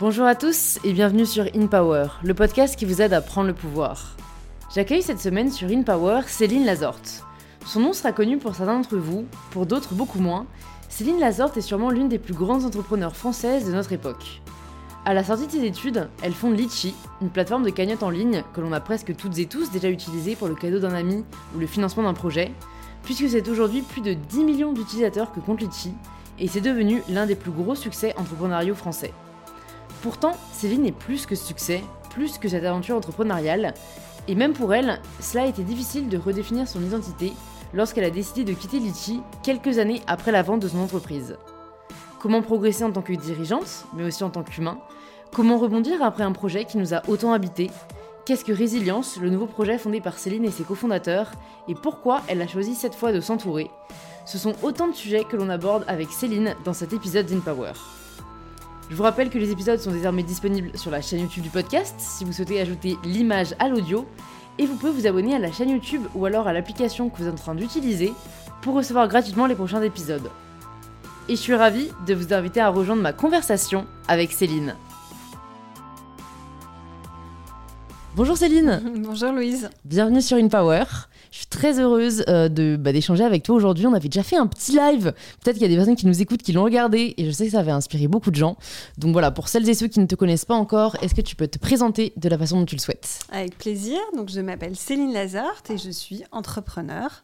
Bonjour à tous et bienvenue sur In Power, le podcast qui vous aide à prendre le pouvoir. J'accueille cette semaine sur In Power Céline Lazorte. Son nom sera connu pour certains d'entre vous, pour d'autres beaucoup moins. Céline Lazorte est sûrement l'une des plus grandes entrepreneurs françaises de notre époque. À la sortie de ses études, elle fonde Litchi, une plateforme de cagnotte en ligne que l'on a presque toutes et tous déjà utilisée pour le cadeau d'un ami ou le financement d'un projet, puisque c'est aujourd'hui plus de 10 millions d'utilisateurs que compte Litchi, et c'est devenu l'un des plus gros succès entrepreneuriaux français. Pourtant, Céline est plus que succès, plus que cette aventure entrepreneuriale, et même pour elle, cela a été difficile de redéfinir son identité lorsqu'elle a décidé de quitter Litchi quelques années après la vente de son entreprise. Comment progresser en tant que dirigeante, mais aussi en tant qu'humain? Comment rebondir après un projet qui nous a autant habité Qu'est-ce que Résilience, le nouveau projet fondé par Céline et ses cofondateurs, et pourquoi elle a choisi cette fois de s'entourer? Ce sont autant de sujets que l'on aborde avec Céline dans cet épisode d'InPower. Je vous rappelle que les épisodes sont désormais disponibles sur la chaîne YouTube du podcast si vous souhaitez ajouter l'image à l'audio, et vous pouvez vous abonner à la chaîne YouTube ou alors à l'application que vous êtes en train d'utiliser pour recevoir gratuitement les prochains épisodes. Et je suis ravie de vous inviter à rejoindre ma conversation avec Céline. Bonjour Céline. Bonjour Louise. Bienvenue sur InPower. Je suis très heureuse euh, de bah, d'échanger avec toi aujourd'hui. On avait déjà fait un petit live. Peut-être qu'il y a des personnes qui nous écoutent qui l'ont regardé et je sais que ça avait inspiré beaucoup de gens. Donc voilà, pour celles et ceux qui ne te connaissent pas encore, est-ce que tu peux te présenter de la façon dont tu le souhaites? Avec plaisir. Donc je m'appelle Céline Lazarte et je suis entrepreneur.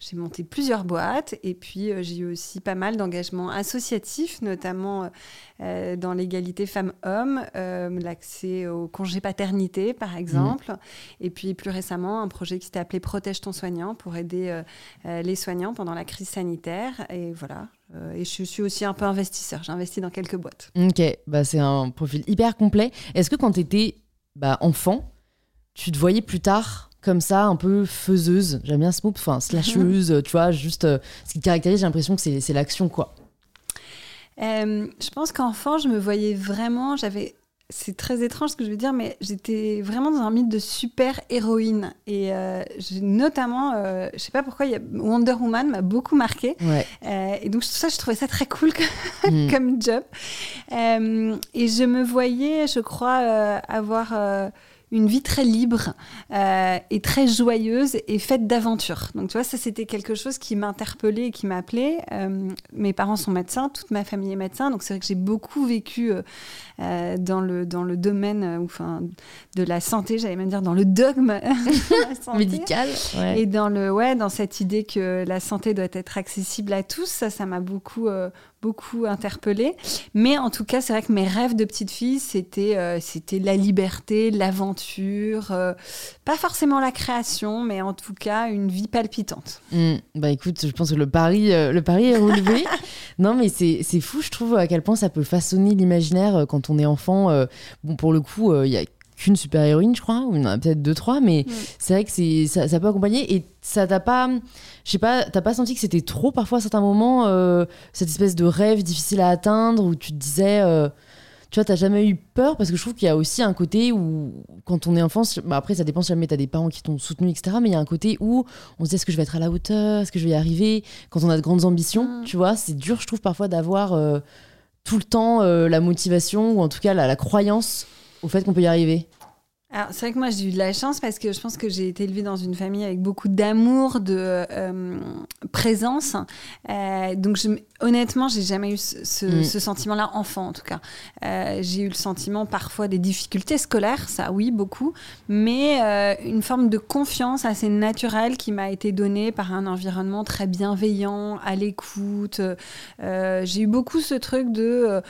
J'ai monté plusieurs boîtes et puis euh, j'ai eu aussi pas mal d'engagements associatifs, notamment euh, dans l'égalité femmes-hommes, euh, l'accès au congé paternité par exemple, et puis plus récemment un projet qui s'était appelé Protège ton soignant pour aider les soignants pendant la crise sanitaire. Et voilà, et je suis aussi un peu investisseur. J'ai investi dans quelques boîtes. Ok, bah, c'est un profil hyper complet. Est-ce que quand tu étais bah, enfant, tu te voyais plus tard comme ça, un peu faiseuse. J'aime bien ce mot, enfin, slasheuse, tu vois, juste euh, ce qui caractérise, j'ai l'impression que c'est l'action, quoi. Euh, je pense qu'enfant, je me voyais vraiment, j'avais. C'est très étrange ce que je veux dire, mais j'étais vraiment dans un mythe de super héroïne. Et euh, notamment, je sais pas pourquoi, y a Wonder Woman m'a beaucoup marqué. et donc, ça, je trouvais ça très cool comme, comme job. et je me voyais, je crois, avoir une vie très libre euh, et très joyeuse et faite d'aventures. Donc tu vois, ça c'était quelque chose qui m'interpellait et qui m'appelait. Euh, mes parents sont médecins, toute ma famille est médecin, donc c'est vrai que j'ai beaucoup vécu euh, dans, le, dans le domaine enfin, de la santé, j'allais même dire dans le dogme médical. Et dans, le, ouais, dans cette idée que la santé doit être accessible à tous, ça, ça m'a beaucoup beaucoup interpellée. Mais en tout cas, c'est vrai que mes rêves de petite fille, c'était euh, c'était la liberté, l'aventure, euh, pas forcément la création, mais en tout cas une vie palpitante. Hmm. bah écoute, je pense que le pari, euh, le pari est relevé. non, mais c'est fou, je trouve, à quel point ça peut façonner l'imaginaire quand on est enfant. bon, pour le coup, il y a qu'une super héroïne, je crois, ou il y en a peut-être deux, trois, mais c'est vrai que ça, ça, peut accompagner et ça t'a pas, je sais pas, t'as pas senti que c'était trop parfois à certains moments, euh, cette espèce de rêve difficile à atteindre où tu te disais, euh, tu vois, t'as jamais eu peur? Parce que je trouve qu'il y a aussi un côté où, quand on est enfant, bah après ça dépend si jamais t'as des parents qui t'ont soutenu, etc., mais il y a un côté où on se dit est-ce que je vais être à la hauteur, est-ce que je vais y arriver, quand on a de grandes ambitions, mm. tu vois, c'est dur, je trouve, parfois d'avoir euh, tout le temps la motivation ou en tout cas la croyance au fait qu'on peut y arriver alors, c'est vrai que moi, j'ai eu de la chance parce que je pense que j'ai été élevée dans une famille avec beaucoup d'amour, de euh, présence. Euh, donc, je, honnêtement, j'ai jamais eu ce, mm. ce, sentiment-là, enfant en tout cas. Euh, j'ai eu le sentiment parfois des difficultés scolaires, ça oui, beaucoup, mais euh, une forme de confiance assez naturelle qui m'a été donnée par un environnement très bienveillant, à l'écoute. J'ai eu beaucoup ce truc de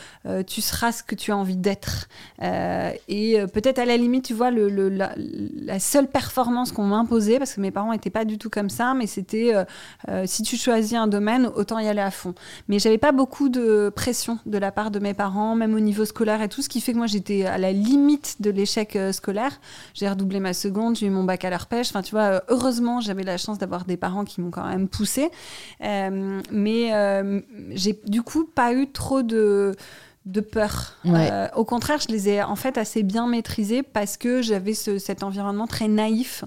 tu seras ce que tu as envie d'être. et peut-être à la limite, tu vois, la, seule performance qu'on m'imposait, parce que mes parents n'étaient pas du tout comme ça, mais c'était euh, euh, si tu choisis un domaine, autant y aller à fond. Mais j'avais pas beaucoup de pression de la part de mes parents, même au niveau scolaire et tout, ce qui fait que moi j'étais à la limite de l'échec euh, scolaire. J'ai redoublé ma seconde, j'ai eu mon bac à leur pêche. Enfin, tu vois, heureusement, j'avais la chance d'avoir des parents qui m'ont quand même poussé. mais j'ai du coup pas eu trop de de peur. Euh, au contraire, je les ai en fait assez bien maîtrisés parce que j'avais cet environnement très naïf,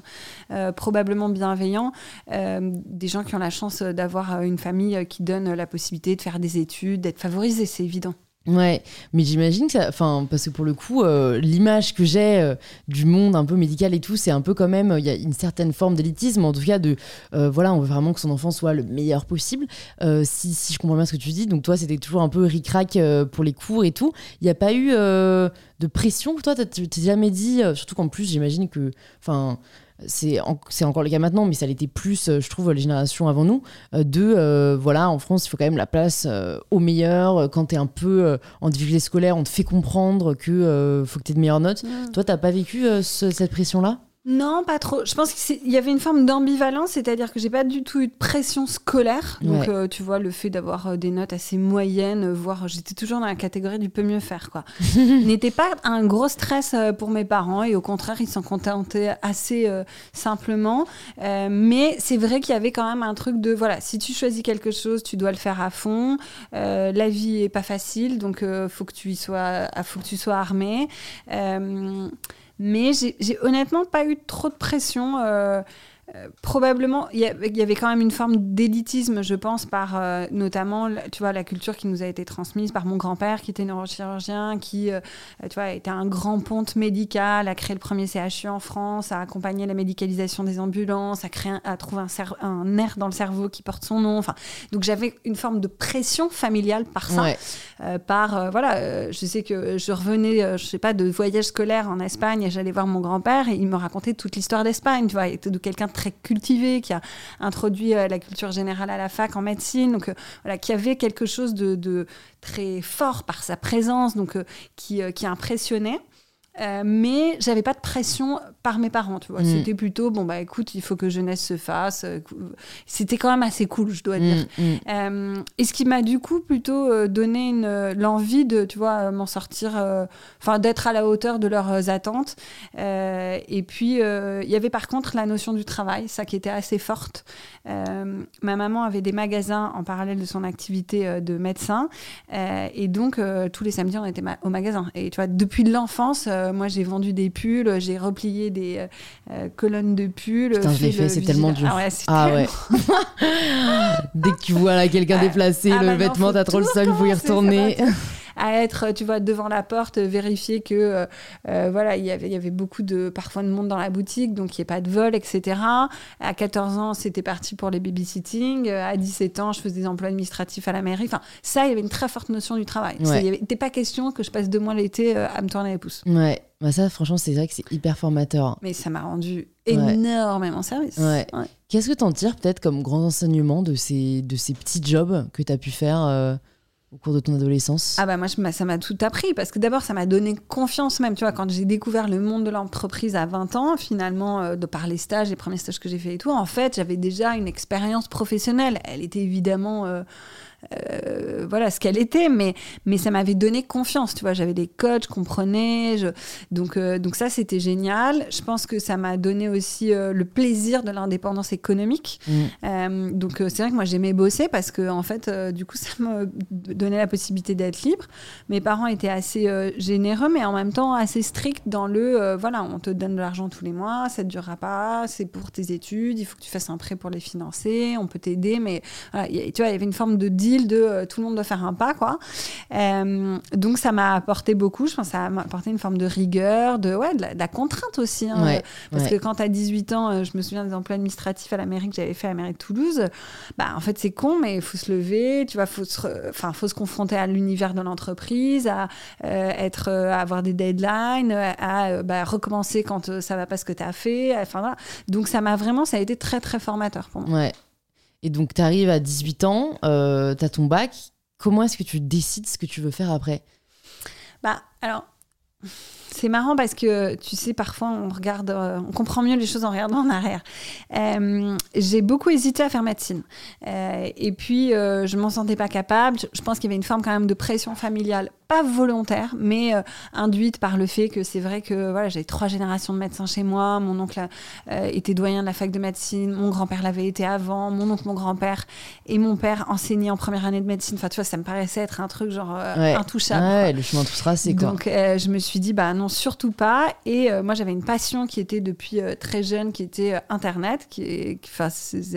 euh, probablement bienveillant, euh, des gens qui ont la chance d'avoir une famille qui donne la possibilité de faire des études, d'être favorisés, c'est évident. Ouais, mais j'imagine que ça. Enfin, parce que pour le coup, euh, l'image que j'ai euh, du monde un peu médical et tout, c'est un peu quand même. Il y a une certaine forme d'élitisme, en tout cas, de. Euh, voilà, on veut vraiment que son enfant soit le meilleur possible. Si, si, je comprends bien ce que tu dis, donc toi, c'était toujours un peu ric-rac pour les cours et tout. Il n'y a pas eu de pression Toi, tu t'es jamais dit. surtout qu'en plus, j'imagine que. Enfin c'est encore le cas maintenant, mais ça l'était plus, euh, je trouve, les générations avant nous, euh, de, euh, voilà, en France, il faut quand même la place au meilleur. Quand tu es un peu en difficulté scolaire, on te fait comprendre que faut que tu aies de meilleures notes. Toi, t'as pas vécu cette pression-là? Non, pas trop. Je pense qu'il y avait une forme d'ambivalence, c'est-à-dire que j'ai pas du tout eu de pression scolaire. Donc, euh, tu vois, le fait d'avoir euh, des notes assez moyennes, euh, voire j'étais toujours dans la catégorie du peut mieux faire, quoi, n'était pas un gros stress pour mes parents et au contraire, ils s'en contentaient assez simplement. mais c'est vrai qu'il y avait quand même un truc de voilà, si tu choisis quelque chose, tu dois le faire à fond. la vie est pas facile, donc faut que tu y sois, faut que tu sois armé. Mais j'ai honnêtement pas eu trop de pression. Euh, euh, probablement, il y, avait quand même une forme d'élitisme, je pense, par euh, notamment, tu vois, la culture qui nous a été transmise par mon grand-père, qui était neurochirurgien, qui, euh, tu vois, était un grand ponte médical, a créé le premier CHU en France, a accompagné la médicalisation des ambulances, a créé, a trouvé un, un, nerf dans le cerveau qui porte son nom. Enfin, donc j'avais une forme de pression familiale par ça, par, voilà, je sais que je revenais, je sais pas, de voyage scolaire en Espagne, et j'allais voir mon grand-père et il me racontait toute l'histoire d'Espagne, tu vois, était de quelqu'un de très cultivé, qui a introduit euh, la culture générale à la fac en médecine, donc euh, voilà, qui avait quelque chose de, très fort par sa présence, donc euh, qui, qui impressionnait. Euh, mais j'avais pas de pression par mes parents, tu vois. Mm. C'était plutôt, bon, bah écoute, il faut que jeunesse se fasse. C'était quand même assez cool, je dois mm, dire. Mm. Euh, et ce qui m'a du coup plutôt euh, donné l'envie de, tu vois, m'en sortir, enfin, d'être à la hauteur de leurs attentes. et puis, il y avait par contre la notion du travail, ça qui était assez forte. ma maman avait des magasins en parallèle de son activité de médecin. et donc, tous les samedis, on était au magasin. Et tu vois, depuis l'enfance, euh, moi, j'ai vendu des pulls, j'ai replié des euh, euh, colonnes de pulls. Putain, je l'ai fait, c'est tellement dur. Ah ouais, ah Dès que tu vois quelqu'un ah, déplacer ah le bah vêtement, t'as trop le seum, il faut y retourner à être, tu vois, devant la porte, vérifier que, voilà, il y avait, il y avait beaucoup de, parfois de monde dans la boutique, donc il n'y ait pas de vol, etc. À 14 ans, c'était parti pour les babysitting. À 17 ans, je faisais des emplois administratifs à la mairie. Enfin, ça, il y avait une très forte notion du travail. Il n'était pas question que je passe deux mois l'été à me tourner les pouces. Ouais, bah ça, franchement, c'est vrai que c'est hyper formateur. Mais ça m'a rendu énormément service. Ouais. Qu'est-ce que tu en tires peut-être comme grand enseignement de ces, de ces petits jobs que tu as pu faire euh, au cours de ton adolescence? Ah bah moi, ça m'a tout appris parce que d'abord, ça m'a donné confiance même. Tu vois, quand j'ai découvert le monde de l'entreprise à 20 ans, finalement, euh, de par les stages, les premiers stages que j'ai fait et tout, en fait, j'avais déjà une expérience professionnelle. Elle était évidemment... Euh, euh, voilà ce qu'elle était, mais, mais ça m'avait donné confiance. Tu vois, j'avais des coachs, je comprenais. Je... Donc, euh, donc ça, c'était génial. Je pense que ça m'a donné aussi euh, le plaisir de l'indépendance économique. Mm. donc c'est vrai que moi, j'aimais bosser parce que, en fait, du coup, ça me donnait la possibilité d'être libre. Mes parents étaient assez généreux, mais en même temps assez stricts dans le voilà, on te donne de l'argent tous les mois, ça ne durera pas, c'est pour tes études, il faut que tu fasses un prêt pour les financer, on peut t'aider, mais tu vois, il y avait une forme de de euh, tout le monde doit faire un pas, quoi. Euh, donc ça m'a apporté beaucoup. Je pense que ça m'a apporté une forme de rigueur, de, ouais, de, la, contrainte aussi. Hein. parce que quand tu as 18 ans, euh, je me souviens des emplois administratifs à la mairie que j'avais fait à la mairie de Toulouse. Bah, en fait, c'est con, mais il faut se lever, tu vois, faut se, enfin, faut se confronter à l'univers de l'entreprise, à être, avoir des deadlines, à bah, recommencer quand ça va pas ce que tu as fait. Enfin, Donc ça m'a vraiment, ça a été très très formateur pour moi. Ouais. Et donc, tu arrives à 18 ans, euh, tu as ton bac. Comment est-ce que tu décides ce que tu veux faire après? Bah, alors, c'est marrant parce que, tu sais, parfois, on regarde, euh, on comprend mieux les choses en regardant en arrière. Euh, j'ai beaucoup hésité à faire médecine. et puis, je m'en sentais pas capable. Je pense qu'il y avait une forme quand même de pression familiale pas volontaire, mais induite par le fait que c'est vrai que voilà, j'ai trois générations de médecins chez moi. Mon oncle était doyen de la fac de médecine, mon grand-père l'avait été avant, mon oncle, mon grand-père et mon père enseignaient en première année de médecine. Enfin, tu vois, ça me paraissait être un truc genre intouchable. Ouais, le chemin tout tracé. Quoi. Donc, je me suis dit, bah non, surtout pas. Et moi, j'avais une passion qui était depuis très jeune, qui était Internet, qui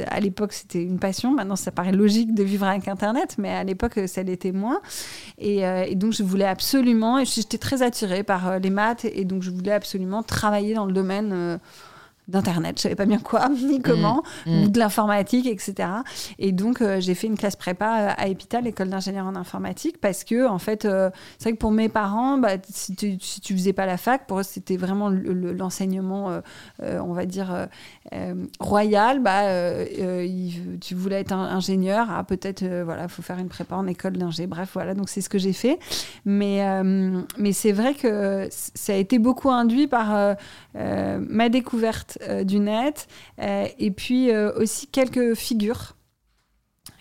à l'époque, c'était une passion. Maintenant, ça paraît logique de vivre avec Internet, mais à l'époque, ça l'était moins. Et, euh, et, donc, je voulais absolument, et j'étais très attirée par euh, les maths, et donc je voulais absolument travailler dans le domaine. D'internet, je savais pas bien quoi ni comment, mmh. Mmh. de l'informatique, etc. Et donc euh, j'ai fait une classe prépa euh, à Epita, l'école d'ingénieur en informatique, parce que en fait, euh, c'est vrai que pour mes parents, bah, si tu si tu faisais pas la fac, pour eux c'était vraiment l'enseignement, on va dire royal. Bah, tu voulais être un, ingénieur, ah, peut-être voilà, faut faire une prépa en école d'ingé. Bref, voilà, donc c'est ce que j'ai fait. Mais mais c'est vrai que ça a été beaucoup induit par ma découverte euh, du net, euh, et puis euh, aussi quelques figures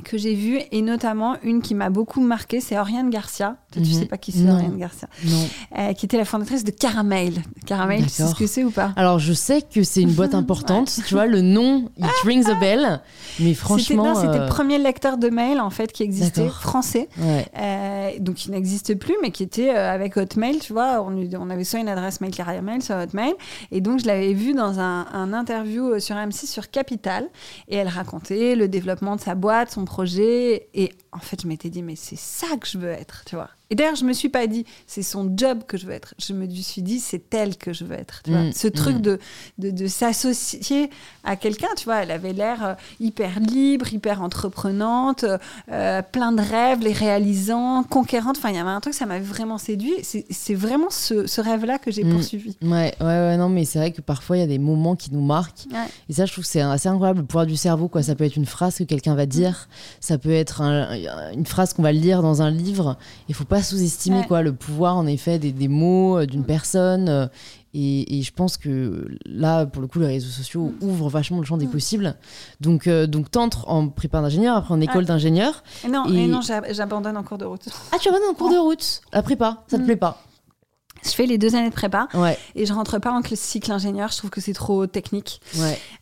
que j'ai vues, et notamment une qui m'a beaucoup marqué, c'est Oriane Garcia. Tu mhm. sais pas qui c'est Oriane Garcia Non. qui était la fondatrice de Caramel. Caramel, tu sais ce que c'est ou pas? Alors, je sais que c'est une boîte importante. Tu vois, le nom, it rings a bell. Mais franchement. C'était le premier lecteur de mail, en fait, qui existait, français. donc, il n'existe plus, mais qui était avec Hotmail, tu vois. On, on, avait soit une adresse mail Caramel, soit Hotmail. Et donc, je l'avais vu dans un, un interview sur M6 sur Capital. Et elle racontait le développement de sa boîte, son Et en fait, je m'étais dit, mais c'est ça que je veux être, tu vois. Et d'ailleurs, je me suis pas dit, c'est son job que je veux être. Je me suis dit, c'est elle que je veux être. Tu vois. Mm, Ce truc mm. de, de, de s'associer à quelqu'un, tu vois, elle avait l'air euh, hyper libre, hyper entreprenante, euh, plein de rêves, les réalisant, conquérante. Enfin, il y avait un truc, ça m'avait vraiment séduit. C'est vraiment ce, ce rêve-là que j'ai mm. poursuivi. Ouais, ouais, ouais, non, mais c'est vrai que parfois, il y a des moments qui nous marquent. Et ça, je trouve que c'est assez incroyable, le pouvoir du cerveau. Quoi. Ça peut être une phrase que quelqu'un va dire, ça peut être une phrase qu'on va lire dans un livre. Il faut pas sous-estimer quoi le pouvoir en effet des, des mots euh, d'une mm. personne. Euh, et, je pense que là, pour le coup, les réseaux sociaux mm. ouvrent vachement le champ des mm. possibles. Donc, euh, donc t'entres en prépa d'ingénieur, après en école d'ingénieur. Non, et... non j'abandonne en cours de route. Ah, tu abandonnes en cours de route La prépa, ça te plaît pas je fais les deux années de prépa et je rentre pas en cycle ingénieur. Je trouve que c'est trop technique.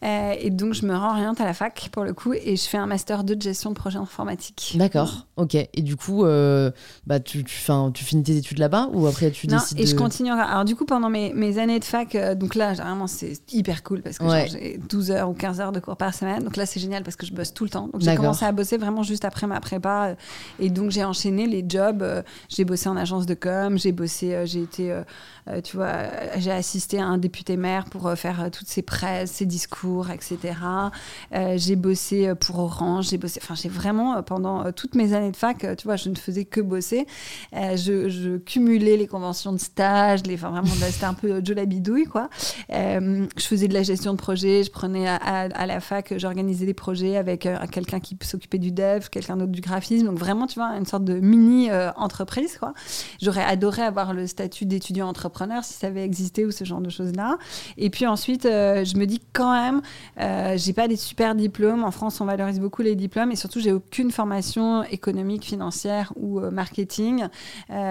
Euh, et donc, je me réoriente à la fac pour le coup et je fais un master 2 de gestion de projet informatique. D'accord, ok. Et du coup, euh, bah, tu, tu, tu, finis tes études là-bas ou après tu non, décides et je continue. Alors, du coup, pendant mes, mes années de fac, euh, donc là, vraiment, c'est hyper cool parce que j'ai 12 heures ou 15 heures de cours par semaine. Donc là, c'est génial parce que je bosse tout le temps. Donc, j'ai commencé à bosser vraiment juste après ma prépa. Et donc, j'ai enchaîné les jobs. J'ai bossé en agence de com, j'ai bossé, j'ai été euh, tu vois, j'ai assisté à un député maire pour euh, faire euh, toutes ses presses, ses discours, etc. j'ai bossé pour Orange, j'ai bossé, enfin, j'ai vraiment, pendant toutes mes années de fac, tu vois, je ne faisais que bosser. Je, cumulais les conventions de stage, les, enfin, vraiment, c'était un peu Joe la bidouille, quoi. je faisais de la gestion de projet, je prenais à, la fac, j'organisais des projets avec quelqu'un qui s'occupait du dev, quelqu'un d'autre du graphisme. Donc, vraiment, tu vois, une sorte de mini-entreprise, quoi. J'aurais adoré avoir le statut d'étudiant entrepreneur si ça avait existé ou ce genre de choses-là. Et puis ensuite, euh, je me dis quand même, euh, j'ai pas des super diplômes. En France, on valorise beaucoup les diplômes et surtout, j'ai aucune formation économique, financière ou euh, marketing.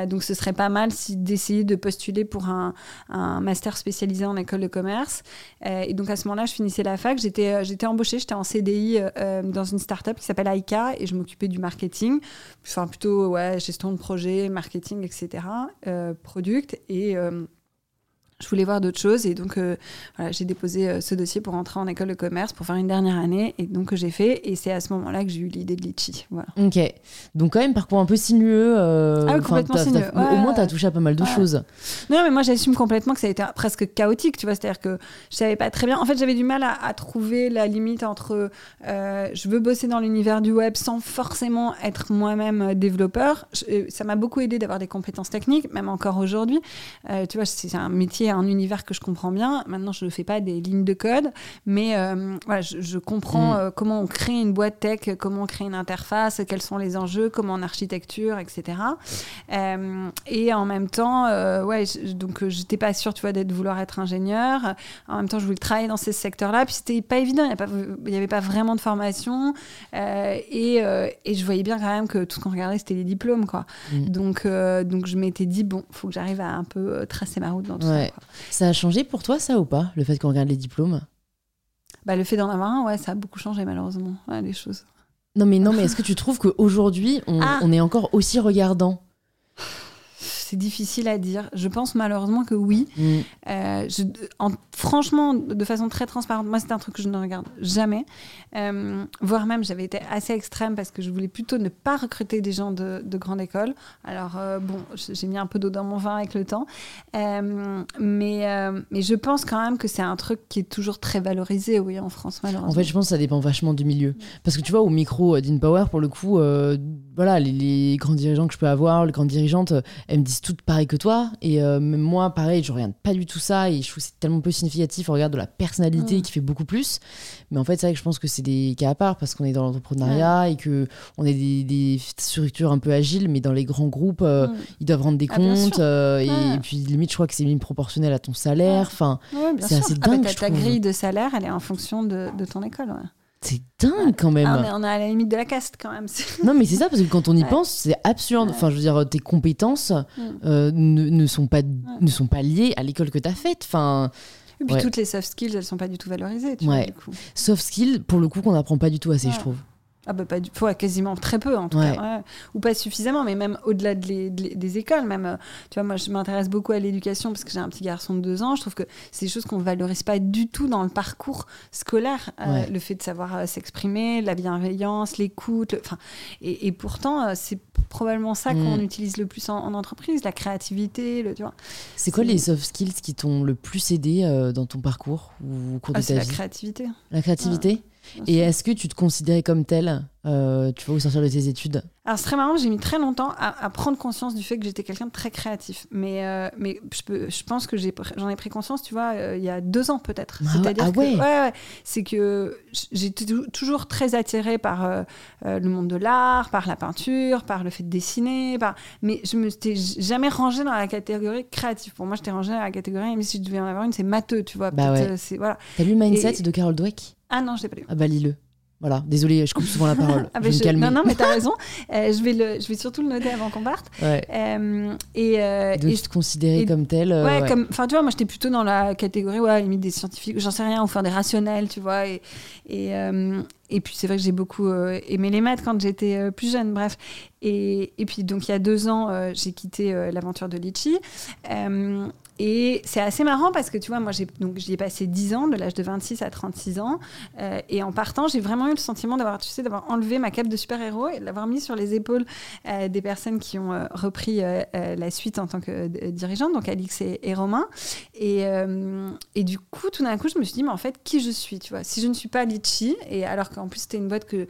donc, ce serait pas mal si, d'essayer de postuler pour un, un, master spécialisé en école de commerce. et donc, à ce moment-là, je finissais la fac. J'étais, j'étais embauchée, j'étais en CDI dans une start-up qui s'appelle Aika et je m'occupais du marketing. Enfin, plutôt, ouais, gestion de projet, marketing, etc. product. Et euh, je voulais voir d'autres choses et donc euh, voilà, j'ai déposé euh, ce dossier pour entrer en école de commerce pour faire une dernière année et donc j'ai fait et c'est à ce moment-là que j'ai eu l'idée de Litchi. Voilà. Ok, donc quand même parcours un peu sinueux. Euh, ah oui, complètement sinueux. au moins tu as touché à pas mal de choses. Non mais moi j'assume complètement que ça a été presque chaotique, tu vois, c'est-à-dire que je savais pas très bien. En fait j'avais du mal à, trouver la limite entre je veux bosser dans l'univers du web sans forcément être moi-même développeur. ça m'a beaucoup aidé d'avoir des compétences techniques, même encore aujourd'hui. tu vois, c'est un métier c'est un univers que je comprends bien. Maintenant, je ne fais pas des lignes de code, mais voilà, je, comprends mm. comment on crée une boîte tech, comment on crée une interface, quels sont les enjeux, comment en architecture, etc. et en même temps, ouais, donc j'étais pas sûre, tu vois, d'être vouloir être ingénieur. En même temps, je voulais travailler dans ces secteurs-là, puis c'était pas évident. Il n'y avait pas vraiment de formation, et, et, je voyais bien quand même que tout ce qu'on regardait, c'était les diplômes, quoi. Mm. Donc, donc je m'étais dit bon, faut que j'arrive à un peu euh, tracer ma route dans tout ça. Ça a changé pour toi, ça ou pas, le fait qu'on regarde les diplômes? Bah, Le fait d'en avoir un, ouais, ça a beaucoup changé malheureusement, les choses. Non, mais, non, mais est-ce que tu trouves qu'aujourd'hui, on, ah. on est encore aussi regardant? C'est difficile à dire. Je pense malheureusement que oui. Mm. Euh, franchement, de façon très transparente, moi, c'est un truc que je ne regarde jamais. Euh, voire même, j'avais été assez extrême parce que je voulais plutôt ne pas recruter des gens de, grande école. Alors, euh, bon, j'ai mis un peu d'eau dans mon vin avec le temps. mais, mais je pense quand même que c'est un truc qui est toujours très valorisé, oui, en France, malheureusement. En fait, je pense que ça dépend vachement du milieu. Parce que tu vois, au micro d'InPower, pour le coup, voilà, les, les, grands dirigeants que je peux avoir, les grandes dirigeantes, elles me disent toutes pareilles que toi. Et euh, moi, pareil, je regarde pas du tout ça. Et je trouve que c'est tellement peu significatif. On regarde de la personnalité qui fait beaucoup plus. Mais en fait, c'est vrai que je pense que c'est des cas à part parce qu'on est dans l'entrepreneuriat et que on est des, structures un peu agiles. Mais dans les grands groupes, euh, ils doivent rendre des ah, comptes. Euh, et, puis, limite, je crois que c'est même proportionnel à ton salaire. Enfin, c'est assez ah, dingue. ta, grille de salaire, elle est en fonction de, de ton école. C'est dingue quand même. Ah, on, est, à la limite de la caste quand même. non, mais c'est ça, parce que quand on y pense, c'est absurde. Enfin, je veux dire, tes compétences mm. euh, ne, ne, sont pas, ne sont pas liées à l'école que tu as faite. Enfin. Et puis toutes les soft skills, elles sont pas du tout valorisées. Tu vois, du coup. Soft skills, pour le coup, qu'on n'apprend pas du tout assez, je trouve. Ah bah pas du... quasiment très peu en tout cas, ou pas suffisamment, mais même au-delà des écoles, même, euh, tu vois, moi je m'intéresse beaucoup à l'éducation parce que j'ai un petit garçon de deux ans, je trouve que c'est des choses qu'on valorise pas du tout dans le parcours scolaire, euh, le fait de savoir euh, s'exprimer, la bienveillance, l'écoute, enfin, et, pourtant c'est probablement ça qu'on mm. utilise le plus en, entreprise, la créativité, le, tu vois. C'est quoi les soft skills qui t'ont le plus aidé dans ton parcours ou au cours de ah, ta vie? la créativité. La créativité? Et est-ce que tu te considérais comme tel, euh, tu vas au sortir de tes études Alors c'est très marrant, j'ai mis très longtemps à, prendre conscience du fait que j'étais quelqu'un de très créatif. Mais, euh, mais je, peux, je pense que j'en ai, pris conscience, tu vois, euh, il y a deux ans peut-être. Ah, C'est-à-dire ah ouais. ouais, c'est que j'étais toujours très attirée par le monde de l'art, par la peinture, par le fait de dessiner, par... mais je me suis jamais rangée dans la catégorie créative. Pour moi, j'étais rangée dans la catégorie, mais si je devais en avoir une, c'est matheux, tu vois. Bah ouais. voilà. T'as lu Mindset de Carol Dweck? Ah non, je l'ai pas lu. Ah bah lis-le. Voilà, désolé, je coupe souvent la parole. Ah bah je vais me calmer. Non, non, mais t'as raison. Euh, je, vais le, je vais surtout le noter avant qu'on parte. Ouais. Euh, et, euh, de se considérer comme tel. Euh, ouais, comme. Enfin, tu vois, moi, j'étais plutôt dans la catégorie, ouais, limite des scientifiques, j'en sais rien, ou faire des rationnels, tu vois. Et, et, et puis, c'est vrai que j'ai beaucoup aimé les maths quand j'étais plus jeune, bref. Et, et, puis, donc, il y a deux ans, j'ai quitté l'aventure de Litchi. Et c'est assez marrant parce que tu vois, moi, j'ai, donc, j'y ai passé 10 ans, de l'âge de 26 à 36 ans. Euh, et en partant, j'ai vraiment eu le sentiment d'avoir, tu sais, d'avoir enlevé ma cape de super-héros et de l'avoir mis sur les épaules euh, des personnes qui ont euh, repris la suite en tant que dirigeante, donc Alix et, Romain. Et, et, du coup, tout d'un coup, je me suis dit, mais en fait, qui je suis, tu vois? Si je ne suis pas Litchi, et alors qu'en plus, c'était une boîte que,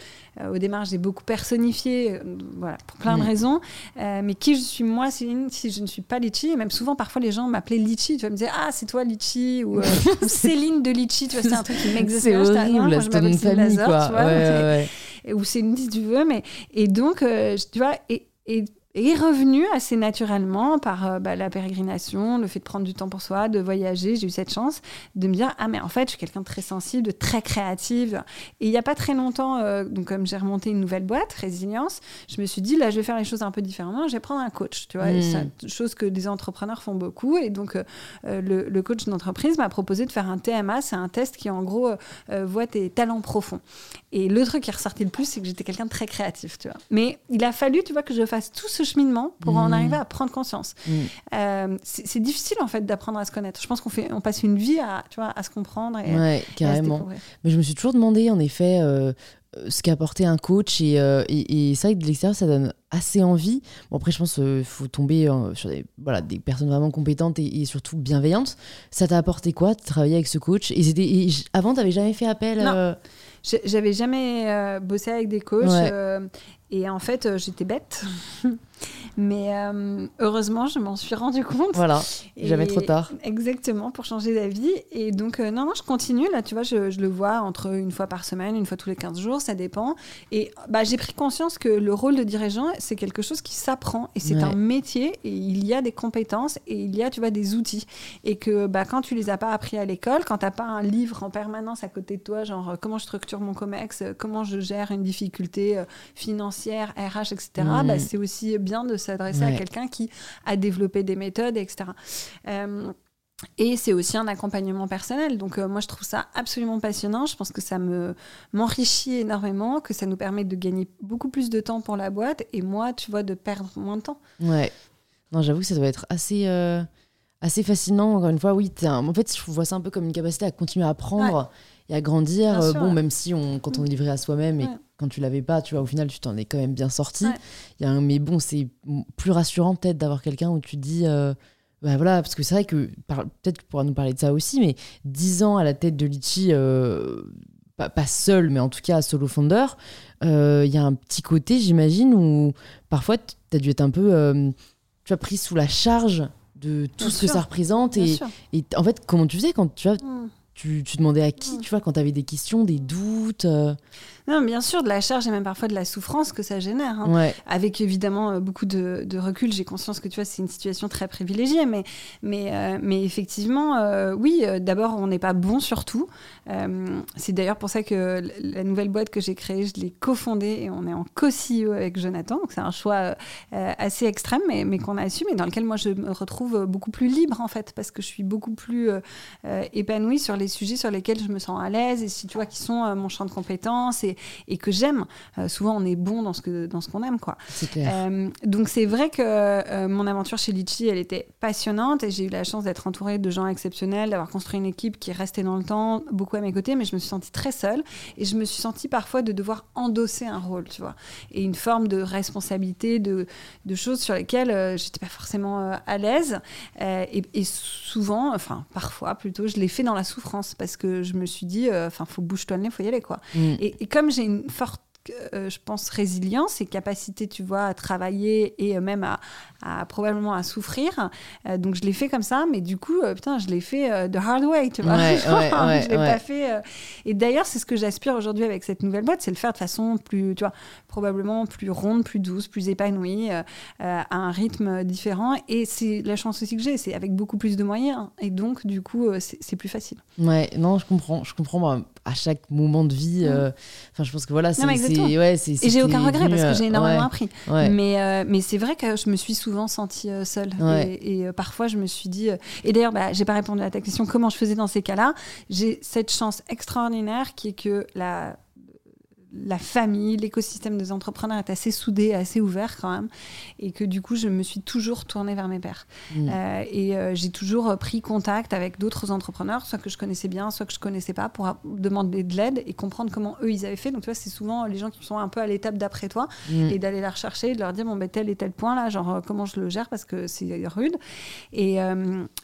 au démarrage, j'ai beaucoup personnifiée, voilà, pour plein de raisons. mais qui je suis, moi, Céline, si je ne suis pas Litchi? Et même souvent, parfois, les gens m'appelaient Litchi, tu vas me dire ah c'est toi Litchi ou, euh, Céline de Litchi, tu vois c'est un truc qui m'existe. C'est horrible, c'est ton famille quoi. Tu vois, ouais, ouais. ou Céline si tu veux, mais et donc euh, tu vois et, et est revenu assez naturellement par euh, bah, la pérégrination, le fait de prendre du temps pour soi, de voyager. J'ai eu cette chance de me dire ah mais en fait je suis quelqu'un de très sensible, de très créative. Et il n'y a pas très longtemps, euh, donc comme j'ai remonté une nouvelle boîte, résilience, je me suis dit là je vais faire les choses un peu différemment. Je vais prendre un coach, tu vois, mmh. chose que des entrepreneurs font beaucoup. Et donc euh, le, le, coach d'entreprise m'a proposé de faire un TMA, c'est un test qui en gros voit tes talents profonds. Et le truc qui est ressorti le plus, c'est que j'étais quelqu'un de très créatif, tu vois. Mais il a fallu, tu vois, que je fasse tout ce cheminement pour en mmh. arriver à prendre conscience. Mmh. Euh, c'est difficile, en fait, d'apprendre à se connaître. Je pense qu'on fait, on passe une vie à, tu vois, à se comprendre et, ouais, carrément. Mais je me suis toujours demandé, en effet, euh, ce qu'apportait un coach. Et, euh, et, et c'est vrai que de l'extérieur, ça donne assez envie. Bon, après, je pense qu'il faut tomber sur des, voilà, des personnes vraiment compétentes et, surtout bienveillantes. Ça t'a apporté quoi de travailler avec ce coach? Et, et avant, tu n'avais jamais fait appel j'avais jamais euh, bossé avec des coachs. Euh, Et en fait, euh, j'étais bête. Mais euh, heureusement, je m'en suis rendu compte. Voilà, jamais trop tard. Exactement, pour changer d'avis. Et donc, euh, non, non, je continue. Là, tu vois, je, je, le vois entre une fois par semaine, une fois tous les 15 jours, ça dépend. Et bah, j'ai pris conscience que le rôle de dirigeant, c'est quelque chose qui s'apprend. Et c'est un métier. Et il y a des compétences et il y a, tu vois, des outils. Et que bah, quand tu les as pas appris à l'école, quand tu n'as pas un livre en permanence à côté de toi, genre comment je structure mon COMEX, comment je gère une difficulté financière, RH, etc., bah, c'est aussi bien de s'adresser à quelqu'un qui a développé des méthodes, etc. Euh, et c'est aussi un accompagnement personnel. Donc euh, moi, je trouve ça absolument passionnant. Je pense que ça me m'enrichit énormément, que ça nous permet de gagner beaucoup plus de temps pour la boîte et moi, tu vois, de perdre moins de temps. Ouais. Non, j'avoue que ça doit être assez, euh, assez fascinant. Encore une fois, oui. En fait, je vois ça un peu comme une capacité à continuer à apprendre et à grandir. bon, même si on, quand on est livré à soi-même et quand tu l'avais pas, tu vois, au final, tu t'en es quand même bien sorti. Il y a mais bon, c'est plus rassurant peut-être d'avoir quelqu'un où tu dis. Euh, bah voilà, parce que c'est vrai que peut-être que tu pourras nous parler de ça aussi, mais 10 ans à la tête de Litchi, euh, pas, seul, mais en tout cas solo founder, euh, il y a un petit côté, j'imagine, où parfois tu as dû être un peu tu as pris sous la charge de tout ce que ça représente. Et, et, en fait, comment tu faisais quand tu, mm. Tu, tu, demandais à qui, tu vois, quand tu avais des questions, des doutes non, bien sûr, de la charge et même parfois de la souffrance que ça génère. Hein. Avec évidemment euh, beaucoup de, recul, j'ai conscience que tu vois, c'est une situation très privilégiée, mais, mais, euh, mais effectivement, euh, oui, d'abord, on n'est pas bon sur tout. c'est d'ailleurs pour ça que la nouvelle boîte que j'ai créée, je l'ai cofondée et on est en co-CEO avec Jonathan. Donc c'est un choix assez extrême, mais, mais qu'on a assumé, et dans lequel moi je me retrouve beaucoup plus libre en fait, parce que je suis beaucoup plus épanouie sur les sujets sur lesquels je me sens à l'aise et si tu vois qui sont mon champ de compétences et, et que j'aime. Euh, souvent, on est bon dans ce que dans ce qu'on aime, quoi. Euh, donc c'est vrai que euh, mon aventure chez Litchi, elle était passionnante et j'ai eu la chance d'être entourée de gens exceptionnels, d'avoir construit une équipe qui est restée dans le temps, beaucoup à mes côtés, mais je me suis sentie très seule et je me suis sentie parfois de devoir endosser un rôle, tu vois, et une forme de responsabilité, de, de choses sur lesquelles j'étais pas forcément à l'aise et, et, souvent, enfin parfois plutôt, je l'ai fait dans la souffrance parce que je me suis dit, enfin faut bouge-toi le nez, faut y aller quoi. Mm. Et, et comme j'ai une forte euh, je pense, résilience et capacité, tu vois, à travailler et euh, même à, probablement à souffrir. Euh, donc je l'ai fait comme ça, mais du coup, putain, je l'ai fait de hard way, tu vois. je l'ai pas fait. Et d'ailleurs, c'est ce que j'aspire aujourd'hui avec cette nouvelle boîte, c'est le faire de façon plus, tu vois, probablement plus ronde, plus douce, plus épanouie, à un rythme différent. Et c'est la chance aussi que j'ai, c'est avec beaucoup plus de moyens. Et donc, du coup, c'est plus facile. Ouais, non, je comprends. Je comprends à chaque moment de vie. Enfin, je pense que voilà, c'est Ouais, et j'ai aucun regret parce que j'ai énormément appris. Mais, euh, mais c'est vrai que je me suis souvent sentie euh, seule. Et, euh, parfois, je me suis dit. et d'ailleurs, bah, j'ai pas répondu à ta question comment je faisais dans ces cas-là? J'ai cette chance extraordinaire qui est que la la famille, l'écosystème des entrepreneurs est assez soudé, assez ouvert quand même, et que du coup, je me suis toujours tournée vers mes pairs. Mm. Euh, et euh, j'ai toujours pris contact avec d'autres entrepreneurs, soit que je connaissais bien, soit que je connaissais pas, pour demander de l'aide et comprendre comment eux ils avaient fait. Donc tu vois, c'est souvent les gens qui sont un peu à l'étape d'après toi, mm. et d'aller la rechercher, de leur dire bon ben tel et tel point là, genre euh, comment je le gère parce que c'est rude. Et,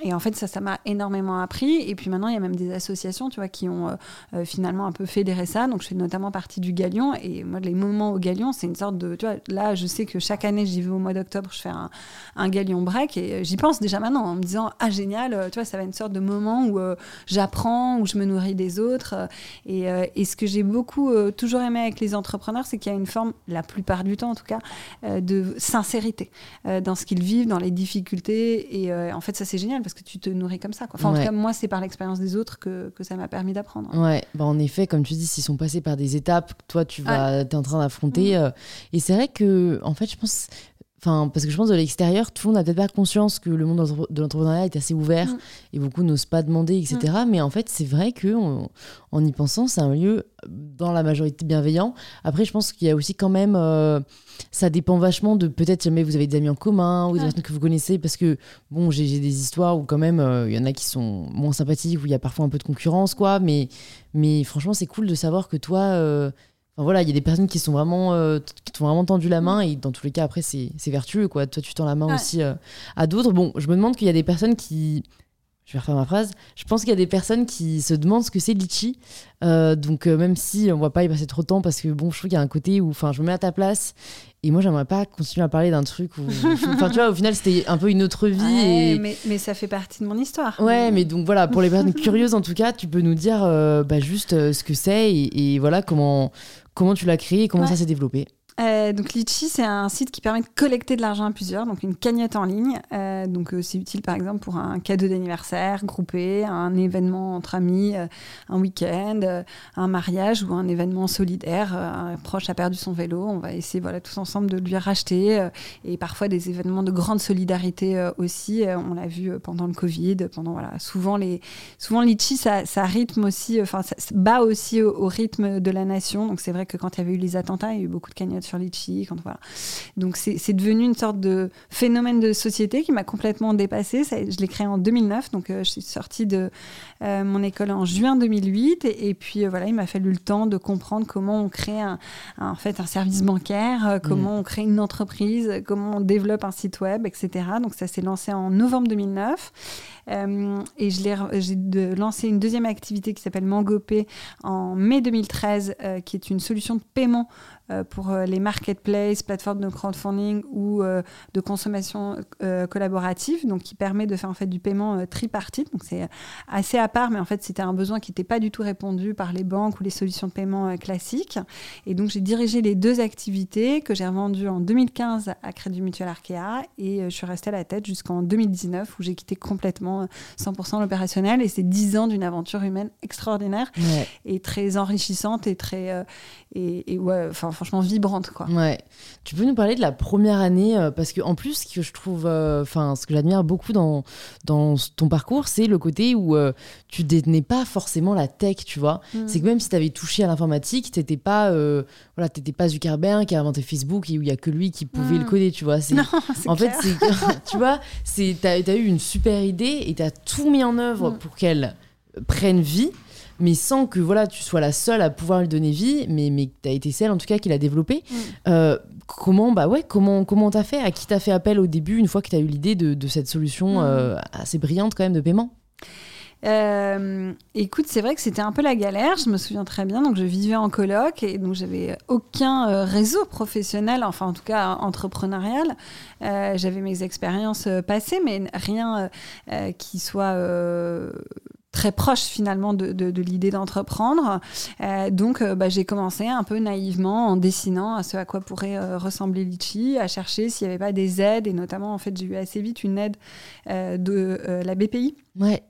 et, en fait, ça, ça m'a énormément appris. Et puis maintenant, il y a même des associations, tu vois, qui ont finalement un peu fédéré ça. Donc je fais notamment partie du Galion. Et moi, les moments au Galion, c'est une sorte de. Tu vois, là, je sais que chaque année, j'y vais au mois d'octobre, je fais un, un Galion break. Et j'y pense déjà maintenant en me disant Ah, génial, euh, tu vois, ça va être une sorte de moment où euh, j'apprends, où je me nourris des autres. Et, euh, et ce que j'ai beaucoup toujours aimé avec les entrepreneurs, c'est qu'il y a une forme, la plupart du temps en tout cas, de sincérité dans ce qu'ils vivent, dans les difficultés. Et en fait, ça, c'est génial parce que tu te nourris comme ça. Quoi. Enfin, en tout cas, moi, c'est par l'expérience des autres que, que ça m'a permis d'apprendre. Ouais, bah, en effet, comme tu dis, s'ils sont passés par des étapes, toi, tu vas, es en train d'affronter. Mm. Euh, et c'est vrai que, en fait, je pense, Enfin, parce que je pense de l'extérieur, tout le monde n'a peut-être pas conscience que le monde de l'entrepreneuriat est assez ouvert mm. et beaucoup n'osent pas demander, etc. Mm. Mais en fait, c'est vrai que en, y pensant, c'est un lieu dans la majorité bienveillant. Après, je pense qu'il y a aussi quand même, euh, ça dépend vachement de peut-être jamais vous avez des amis en commun ou des personnes que vous connaissez, parce que bon, j'ai des histoires où quand même euh, il y en a qui sont moins sympathiques, où il y a parfois un peu de concurrence, quoi. Mais, mais franchement, c'est cool de savoir que toi euh, voilà, il y a des personnes qui sont vraiment, euh, qui t'ont vraiment tendu la main et dans tous les cas après c'est vertueux quoi. Toi tu tends la main aussi euh, à d'autres. Bon, je me demande qu'il y a des personnes qui je vais refaire ma phrase. Je pense qu'il y a des personnes qui se demandent ce que c'est litchi. Euh, donc même si on va pas y passer trop de temps parce que bon, je trouve qu'il y a un côté où, enfin, je me mets à ta place et moi j'aimerais pas continuer à parler d'un truc où, enfin, tu vois, au final c'était un peu une autre vie. et... mais, mais, ça fait partie de mon histoire. Ouais, mais donc voilà, pour les personnes curieuses en tout cas, tu peux nous dire bah, juste ce que c'est et, voilà comment comment tu l'as créé et comment ça s'est développé? Euh, donc Litchi, c'est un site qui permet de collecter de l'argent à plusieurs, donc une cagnotte en ligne. Euh, donc euh, c'est utile par exemple pour un cadeau d'anniversaire groupé, un événement entre amis, un week-end, un mariage ou un événement solidaire. un proche a perdu son vélo, on va essayer voilà tous ensemble de lui racheter. et parfois des événements de grande solidarité aussi. on l'a vu pendant le Covid, pendant voilà souvent les souvent Litchi ça, ça rythme aussi, enfin ça, bat aussi au, au, rythme de la nation. Donc c'est vrai que quand il y avait eu les attentats, il y a eu beaucoup de cagnottes sur Litchi. Quand, voilà. Donc c'est devenu une sorte de phénomène de société qui m'a complètement dépassée. je l'ai créé en 2009, donc euh, je suis sortie de euh, mon école en juin 2008. Et, puis euh, voilà, il m'a fallu le temps de comprendre comment on crée un, en fait, un service bancaire, comment mmh. on crée une entreprise, comment on développe un site web, etc. Donc ça s'est lancé en novembre 2009. et j'ai lancé une deuxième activité qui s'appelle Mangopé en mai 2013, qui est une solution de paiement euh, pour euh, les marketplaces, plateformes de crowdfunding ou euh, de consommation collaborative, donc qui permet de faire en fait du paiement tripartite. Donc c'est assez à part, mais en fait c'était un besoin qui n'était pas du tout répondu par les banques ou les solutions de paiement classiques. Et donc j'ai dirigé les deux activités que j'ai revendues en 2015 à Crédit Mutuel Arkea et je suis restée à la tête jusqu'en 2019 où j'ai quitté complètement 100% l'opérationnel et c'est 10 ans d'une aventure humaine extraordinaire et très enrichissante et très et, et ouais enfin franchement vibrante quoi. Ouais. Tu peux nous parler de la première année euh, parce que en plus ce que je trouve euh, enfin ce que j'admire beaucoup dans dans ton parcours, c'est le côté où euh, tu détenais pas forcément la tech, tu vois. Mm. C'est que même si tu avais touché à l'informatique, t'étais pas voilà, t'étais pas Zuckerberg qui a inventé Facebook et où il y a que lui qui pouvait le mm. coder, tu vois. Non, en fait, tu vois, c'est t'as as eu une super idée et t'as tout mis en œuvre mm. pour qu'elle prenne vie mais sans que voilà, tu sois la seule à pouvoir lui donner vie, mais, mais tu as été celle en tout cas qui l'a développé. Mm. Euh, comment bah ouais, comment comment t'as fait? À qui t'as fait appel au début une fois que tu as eu l'idée de, de, cette solution euh, assez brillante quand même de paiement? Euh, écoute, c'est vrai que c'était un peu la galère, je me souviens très bien. Donc, je vivais en coloc et donc j'avais aucun réseau professionnel, enfin en tout cas entrepreneurial. j'avais mes expériences passées, mais rien qui soit très proche finalement de, l'idée d'entreprendre. Euh, donc euh, bah, j'ai commencé un peu naïvement en dessinant à ce à quoi pourrait euh, ressembler Litchi, à chercher s'il n'y avait pas des aides, et notamment en fait j'ai eu assez vite une aide de la BPI. Ouais.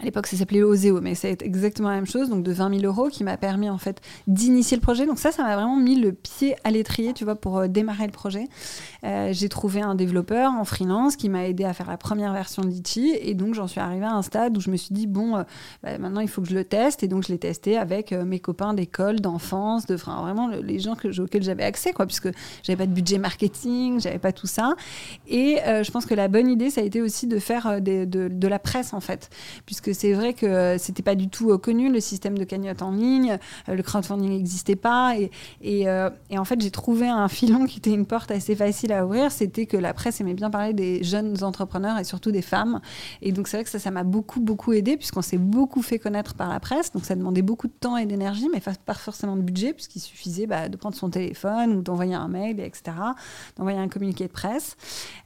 À l'époque, ça s'appelait Oseo, mais c'est exactement la même chose, donc de 20 000 euros, qui m'a permis en fait d'initier le projet. Donc ça, ça m'a vraiment mis le pied à l'étrier, tu vois, pour euh, démarrer le projet. Euh, j'ai trouvé un développeur en freelance qui m'a aidé à faire la première version de Litchi, et donc j'en suis arrivée à un stade où je me suis dit bon, euh, bah, maintenant il faut que je le teste, et donc je l'ai testé avec mes copains d'école, d'enfance, de vraiment les gens que, auxquels j'avais accès, quoi, puisque j'avais pas de budget marketing, j'avais pas tout ça. Et je pense que la bonne idée, ça a été aussi de faire de, la presse en fait, puisque que c'est vrai que c'était pas du tout euh, connu le système de cagnotte en ligne, euh, le crowdfunding n'existait pas et, euh, et, en fait j'ai trouvé un filon qui était une porte assez facile à ouvrir, c'était que la presse aimait bien parler des jeunes entrepreneurs et surtout des femmes. Et donc c'est vrai que ça ça m'a beaucoup beaucoup aidé puisqu'on s'est beaucoup fait connaître par la presse. Donc ça demandait beaucoup de temps et d'énergie mais pas forcément de budget puisqu'il suffisait bah, de prendre son téléphone ou d'envoyer un mail etc d'envoyer un communiqué de presse.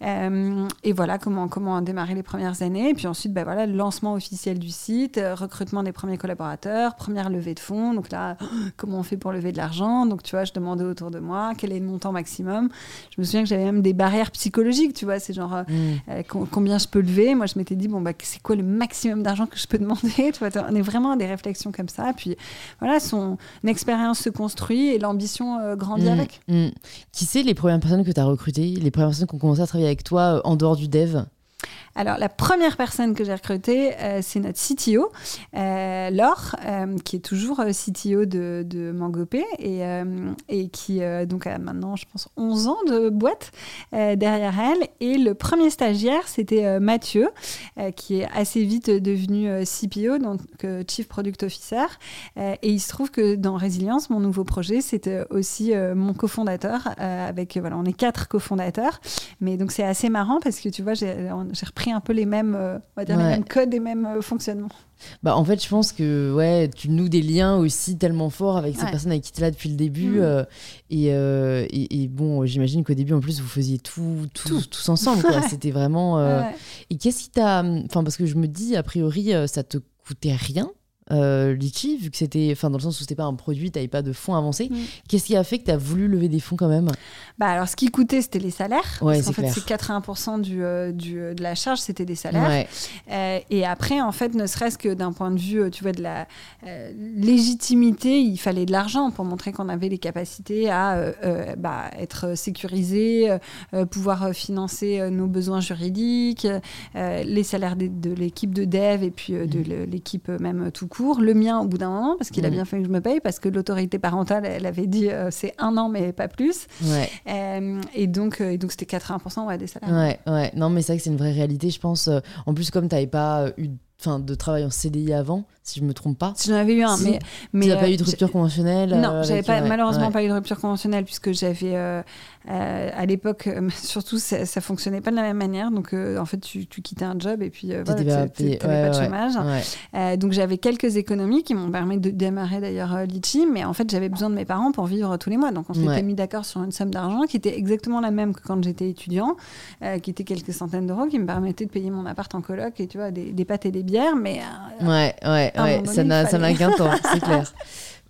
Et voilà comment comment démarrer les premières années. Puis ensuite bah, voilà le lancement officiel du site, euh, recrutement des premiers collaborateurs, première levée de fonds. Donc là, comment on fait pour lever de l'argent? Donc tu vois, je demandais autour de moi quel est le montant maximum. Je me souviens que j'avais même des barrières psychologiques, tu vois, c'est genre euh, mm. euh, combien je peux lever. Moi, je m'étais dit, bon, bah, c'est quoi le maximum d'argent que je peux demander tu vois, On est vraiment à des réflexions comme ça. Puis voilà, son expérience se construit et l'ambition grandit mm. avec. Mm. Qui c'est les premières personnes que tu as recrutées, les premières personnes qui ont commencé à travailler avec toi en dehors du dev? Alors, la première personne que j'ai recrutée, euh, c'est notre CTO, euh, Laure, euh, qui est toujours CTO de, de Mangopé et, et qui donc a maintenant, je pense, 11 ans de boîte derrière elle. Et le premier stagiaire, c'était Mathieu, qui est assez vite devenu CPO, donc Chief Product Officer. et il se trouve que dans Résilience, mon nouveau projet, c'était aussi mon cofondateur. avec, voilà, on est quatre cofondateurs. Mais donc, c'est assez marrant parce que tu vois, j'ai repris repris un peu les mêmes, on va dire les mêmes codes et mêmes fonctionnements. Bah, en fait, je pense que ouais, tu noues des liens aussi tellement forts avec ces personnes avec qui tu es là depuis le début. Mm. Euh, euh, et, et, bon, j'imagine qu'au début, en plus, vous faisiez tout, tout, tous ensemble. C'était vraiment. Euh, et qu'est-ce qui t'a. Enfin, parce que je me dis, a priori, ça te coûtait rien euh, Litchi, vu que c'était, enfin dans le sens où c'était pas un produit, t'avais pas de fonds avancés. Mm. Qu'est-ce qui a fait que tu as voulu lever des fonds quand même? Bah alors ce qui coûtait c'était les salaires. Ouais, en fait c'est 80% du, euh, du, euh, de la charge c'était des salaires. et après en fait ne serait-ce que d'un point de vue tu vois de la légitimité, il fallait de l'argent pour montrer qu'on avait les capacités à bah, être sécurisé, pouvoir financer nos besoins juridiques, les salaires de, de l'équipe de dev et puis de mm. l'équipe même tout court le mien au bout d'un moment, parce qu'il a mm. bien fait que je me paye, parce que l'autorité parentale, elle avait dit euh, c'est un an, mais pas plus. Euh, et donc, euh, donc c'était 80% ouais, des salaires. Ouais, ouais. Non, mais c'est vrai que c'est une vraie réalité, je pense. En plus, comme tu n'avais pas eu enfin de travail en CDI avant, si je me trompe pas. J'en avais eu un, mais mais tu n'as pas eu de rupture conventionnelle. Non, j'avais pas malheureusement pas eu de rupture conventionnelle puisque j'avais euh, à l'époque, euh, surtout, ça, ça, fonctionnait pas de la même manière. Donc, euh, en fait, tu, tu, quittais un job et puis tu n'avais pas de chômage. donc, j'avais quelques économies qui m'ont permis de démarrer d'ailleurs Litchi, mais en fait, j'avais besoin de mes parents pour vivre tous les mois. Donc, on s'était mis d'accord sur une somme d'argent qui était exactement la même que quand j'étais étudiant, qui était quelques centaines d'euros, qui me permettait de payer mon appart en coloc et tu vois, des, des pâtes et des bières. Mais ouais, ouais, ouais, ça n'a qu'un temps, c'est clair.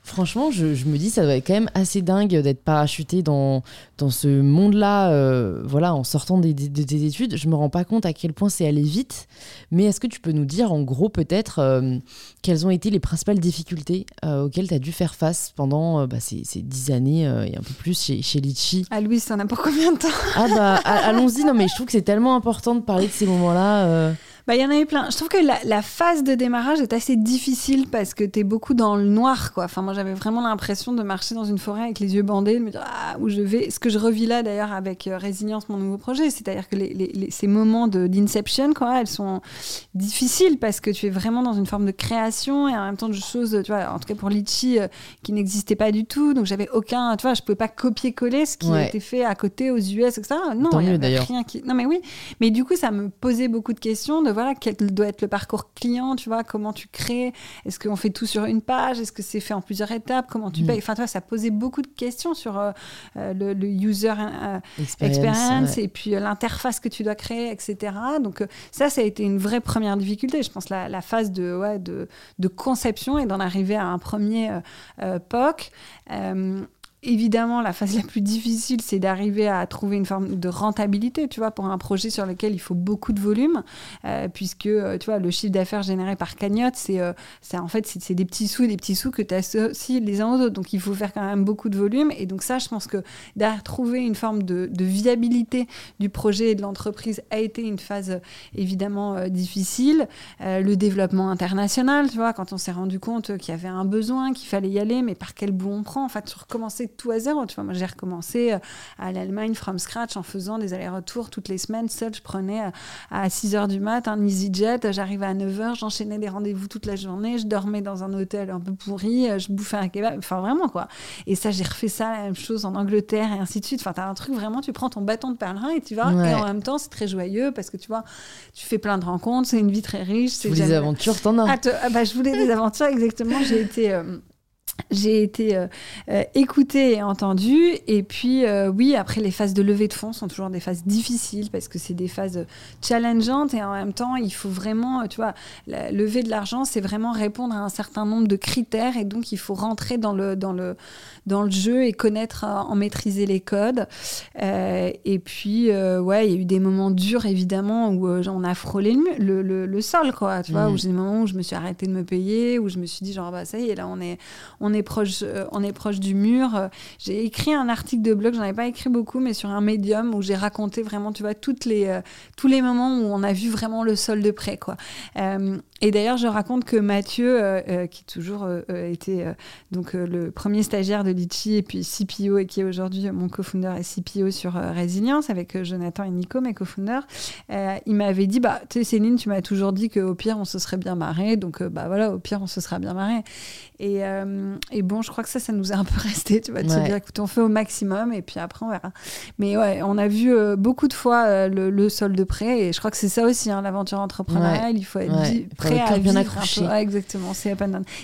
Franchement, je, me dis, ça doit être quand même assez dingue d'être parachuté dans, dans ce monde-là, euh, voilà, en sortant de tes études. Je me rends pas compte à quel point c'est allé vite. Mais est-ce que tu peux nous dire, en gros, peut-être, euh, quelles ont été les principales difficultés euh, auxquelles tu as dû faire face pendant bah, ces, dix années et un peu plus chez, chez Litchi? Ah, Louis, ça en a pour combien de temps? Ah, bah, allons-y. Non, mais je trouve que c'est tellement important de parler de ces moments-là. Bah, il y en a eu plein. Je trouve que la, phase de démarrage est assez difficile parce que tu es beaucoup dans le noir, quoi. Enfin, moi, j'avais vraiment l'impression de marcher dans une forêt avec les yeux bandés, de me dire ah, où je vais. Ce que je revis là, d'ailleurs, avec euh, Résilience, mon nouveau projet, c'est-à-dire que les, ces moments d'inception, quoi, elles sont difficiles parce que tu es vraiment dans une forme de création et en même temps de choses, tu vois, en tout cas pour Litchi, euh, qui n'existait pas du tout. Donc, j'avais aucun, tu vois, je pouvais pas copier-coller ce qui a été fait à côté aux US, etc. Non, il y avait rien qui. Non, mais oui. Mais du coup, ça me posait beaucoup de questions de voilà, quel doit être le parcours client, tu vois, comment tu crées, est-ce qu'on fait tout sur une page, est-ce que c'est fait en plusieurs étapes, comment tu mm. payes, enfin, tu vois, ça posait beaucoup de questions sur euh, euh, le, user euh, experience, et puis l'interface que tu dois créer, etc. Donc, ça, ça a été une vraie première difficulté. Je pense la, la phase de, ouais, de, de conception et d'en arriver à un premier POC. Évidemment, la phase la plus difficile, c'est d'arriver à trouver une forme de rentabilité, tu vois, pour un projet sur lequel il faut beaucoup de volume, euh, puisque, euh, tu vois, le chiffre d'affaires généré par cagnotte, c'est, euh, en fait, c'est, des petits sous, des petits sous que tu associes les uns aux autres. Donc, il faut faire quand même beaucoup de volume. Et donc, ça, je pense que d'avoir trouvé une forme de, viabilité du projet et de l'entreprise a été une phase évidemment difficile. le développement international, tu vois, quand on s'est rendu compte qu'il y avait un besoin, qu'il fallait y aller, mais par quel bout on prend, en fait, sur tout à zéro. Tu vois, moi, j'ai recommencé euh, à l'Allemagne from scratch en faisant des allers-retours toutes les semaines. Seule, je prenais euh, à 6 h du mat un EasyJet. J'arrivais à 9 h, j'enchaînais des rendez-vous toute la journée. Je dormais dans un hôtel un peu pourri. Euh, je bouffais un kebab. Enfin, vraiment, quoi. Et ça, j'ai refait ça, la même chose en Angleterre et ainsi de suite. Enfin, t'as un truc vraiment, tu prends ton bâton de pèlerin et tu vas. Et en même temps, c'est très joyeux parce que tu vois, tu fais plein de rencontres. C'est une vie très riche. Tu des aventures, t'en as. Ah, ah, bah, je voulais des aventures, exactement. J'ai été j'ai été euh, euh, écoutée et entendue. Et puis, euh, oui, après, les phases de levée de fonds sont toujours des phases difficiles parce que c'est des phases challengeantes et en même temps, il faut vraiment, tu vois, la lever de l'argent, c'est vraiment répondre à un certain nombre de critères et donc il faut rentrer dans le, dans le, dans le jeu et connaître, en maîtriser les codes. et puis, ouais, il y a eu des moments durs, évidemment, où on a frôlé le, le, le, sol, quoi, tu vois, mmh. où j'ai des moments où je me suis arrêtée de me payer, où je me suis dit, genre, bah, ça y est, là, on est, on est proche, euh, on est proche du mur. J'ai écrit un article de blog, j'en ai pas écrit beaucoup, mais sur un médium où j'ai raconté vraiment, tu vois, toutes les, euh, tous les moments où on a vu vraiment le sol de près, quoi. Euh, et d'ailleurs, je raconte que Mathieu, euh, euh, qui toujours euh, été donc le premier stagiaire de Litchi et puis CPO et qui est aujourd'hui mon co-founder et CPO sur Résilience avec Jonathan et Nico, mes co-founders, il m'avait dit bah tu sais Céline, tu m'as toujours dit qu'au pire on se serait bien marré, donc bah voilà, au pire on se sera bien marré. Et, et, bon, je crois que ça, ça nous a un peu resté, tu vois, de se dire écoute, on fait au maximum et puis après on verra. Mais ouais, on a vu beaucoup de fois le, le sol de près et je crois que c'est ça aussi hein, l'aventure entrepreneuriale, il faut être prêt à bien accroché. exactement, c'est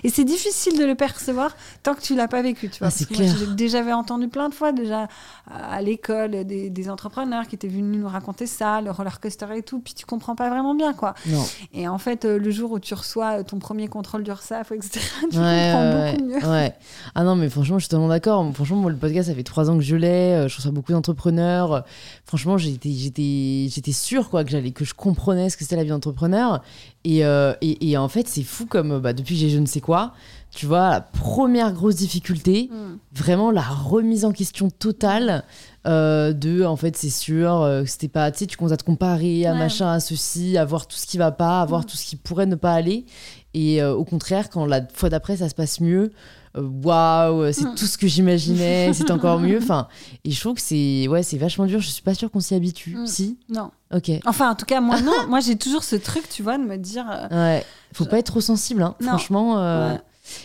Et c'est difficile de le percevoir tant que tu l'as pas vécu, tu vois. Ah, clair. J'ai déjà entendu plein de fois déjà à l'école des, entrepreneurs qui étaient venus nous raconter ça, le roller coaster et tout, puis tu comprends pas vraiment bien quoi. Non. Et en fait, euh, le jour où tu reçois ton premier contrôle d'URSAF, etc., tu comprends beaucoup mieux. Ouais. Ah non, mais franchement, je suis tellement d'accord. Franchement, moi, le podcast, ça fait trois ans que je l'ai. Euh, je reçois beaucoup d'entrepreneurs. Franchement, j'étais, j'étais, j'étais sûre quoi que j'allais, que je comprenais ce que c'était la vie d'entrepreneur. Euh, et, et, en fait, c'est fou comme bah, depuis j'ai je ne sais quoi, tu vois, la première grosse difficulté, mm. vraiment la remise en question totale euh, de, en fait, c'est sûr, euh, c'était pas, tu sais, tu commences à te comparer à machin, à ceci, à voir tout ce qui va pas, à voir mm. tout ce qui pourrait ne pas aller. Et au contraire, quand la fois d'après ça se passe mieux, waouh, c'est mm. tout ce que j'imaginais, c'est encore mieux. Enfin, et je trouve que c'est ouais, c'est vachement dur. Je suis pas sûre qu'on s'y habitue. Mm. Si Non. Ok. Enfin, en tout cas, moi non. moi, j'ai toujours ce truc, tu vois, de me dire. Euh, ouais. Faut pas être trop sensible, hein. franchement. Euh,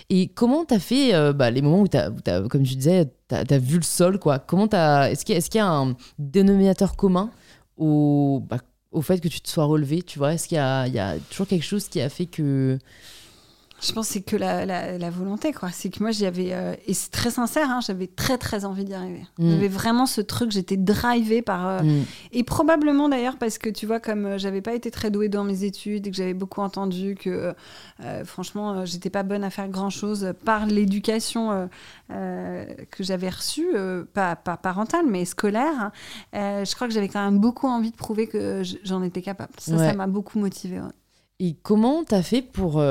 et comment t'as fait euh, bah, les moments où, t'as, comme tu disais, t'as as vu le sol, quoi Comment t'as Est-ce qu'il y, est y, a un dénominateur commun au, bah, au fait que tu te sois relevé Tu vois? Est-ce qu'il y a, y a toujours quelque chose qui a fait que je pense que c'est que la, la, volonté, quoi. C'est que moi, j'avais, euh, et c'est très sincère, hein, j'avais très très envie d'y arriver. Mm. J'avais vraiment ce truc, j'étais drivée par. Euh, mm. Et probablement d'ailleurs parce que tu vois, comme euh, j'avais pas été très douée dans mes études et que j'avais beaucoup entendu que franchement, j'étais pas bonne à faire grand chose par l'éducation que j'avais reçue, pas, pas, parentale, mais scolaire. Hein. je crois que j'avais quand même beaucoup envie de prouver que j'en étais capable. Ça, ça m'a beaucoup motivée. Et comment t'as fait pour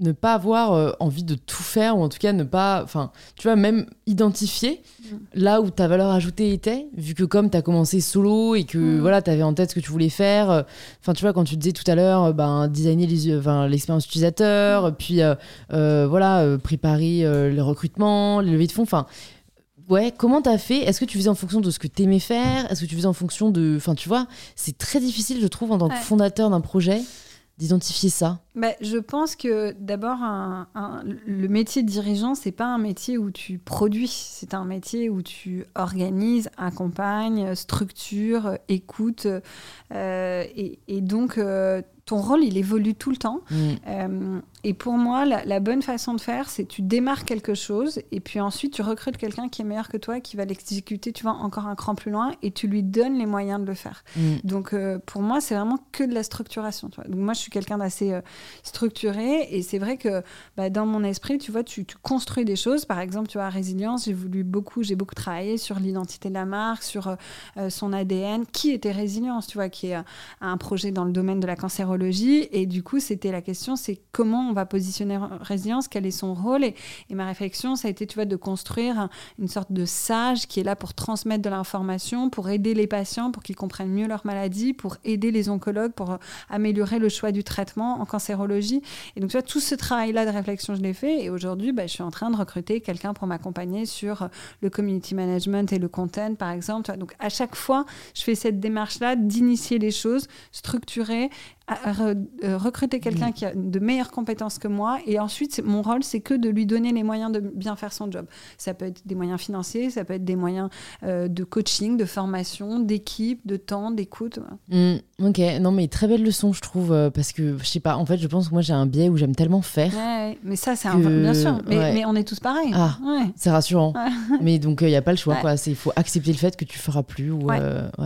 ne pas avoir euh, envie de tout faire ou en tout cas ne pas enfin tu vois même identifier mm. là où ta valeur ajoutée était vu que comme tu as commencé solo et que mm. voilà tu avais en tête ce que tu voulais faire euh, enfin tu vois quand tu disais tout à l'heure euh, ben designer l'expérience utilisateur mm. puis voilà préparer les recrutements les levées de fonds enfin Ouais, comment t'as fait? Est-ce que tu faisais en fonction de ce que t'aimais faire? Est-ce que tu faisais en fonction de... Enfin, tu vois, c'est très difficile, je trouve, en tant que fondateur d'un projet, d'identifier ça bah, Je pense que d'abord, le métier de dirigeant, c'est pas un métier où tu produis, c'est un métier où tu organises, accompagnes, structures, écoutes. Euh, et, et, donc, euh, ton rôle, il évolue tout le temps. Mm. Euh, et pour moi, la, bonne façon de faire, c'est tu démarres quelque chose et puis ensuite tu recrutes quelqu'un qui est meilleur que toi, qui va l'exécuter, tu vas encore un cran plus loin et tu lui donnes les moyens de le faire. Mm. Donc euh, pour moi, c'est vraiment que de la structuration. Donc moi, je suis quelqu'un d'assez euh, structuré et c'est vrai que bah, dans mon esprit, tu vois, tu, construis des choses. Par exemple, tu vois, Résilience, j'ai voulu beaucoup, j'ai beaucoup travaillé sur l'identité de la marque, sur son ADN, qui était Résilience, tu vois, qui est un projet dans le domaine de la cancérologie. Et du coup, c'était la question, c'est comment on va positionner Résilience, quel est son rôle. Et, ma réflexion, ça a été, tu vois, de construire une sorte de sage qui est là pour transmettre de l'information, pour aider les patients, pour qu'ils comprennent mieux leur maladie, pour aider les oncologues, pour améliorer le choix du traitement en cancérologie. Et donc, tu vois, tout ce travail-là de réflexion, je l'ai fait. Et aujourd'hui, bah, je suis en train de recruter quelqu'un pour m'accompagner sur le community management et le content, par exemple. Donc, à chaque fois, je fais cette démarche-là d'initier les choses, structurer euh, recruter quelqu'un mm. qui a de meilleures compétences que moi. Et ensuite, mon rôle, c'est que de lui donner les moyens de bien faire son job. Ça peut être des moyens financiers, ça peut être des moyens euh, de coaching, de formation, d'équipe, de temps, d'écoute. Mm, ok, non, mais très belle leçon, je trouve, euh, parce que je sais pas, en fait, je pense que moi j'ai un biais où j'aime tellement faire. Ouais, mais ça, c'est un. Bien sûr, mais, mais, on est tous pareils. Ah, c'est rassurant. mais donc, il n'y a pas le choix, quoi. Il faut accepter le fait que tu feras plus. Ou,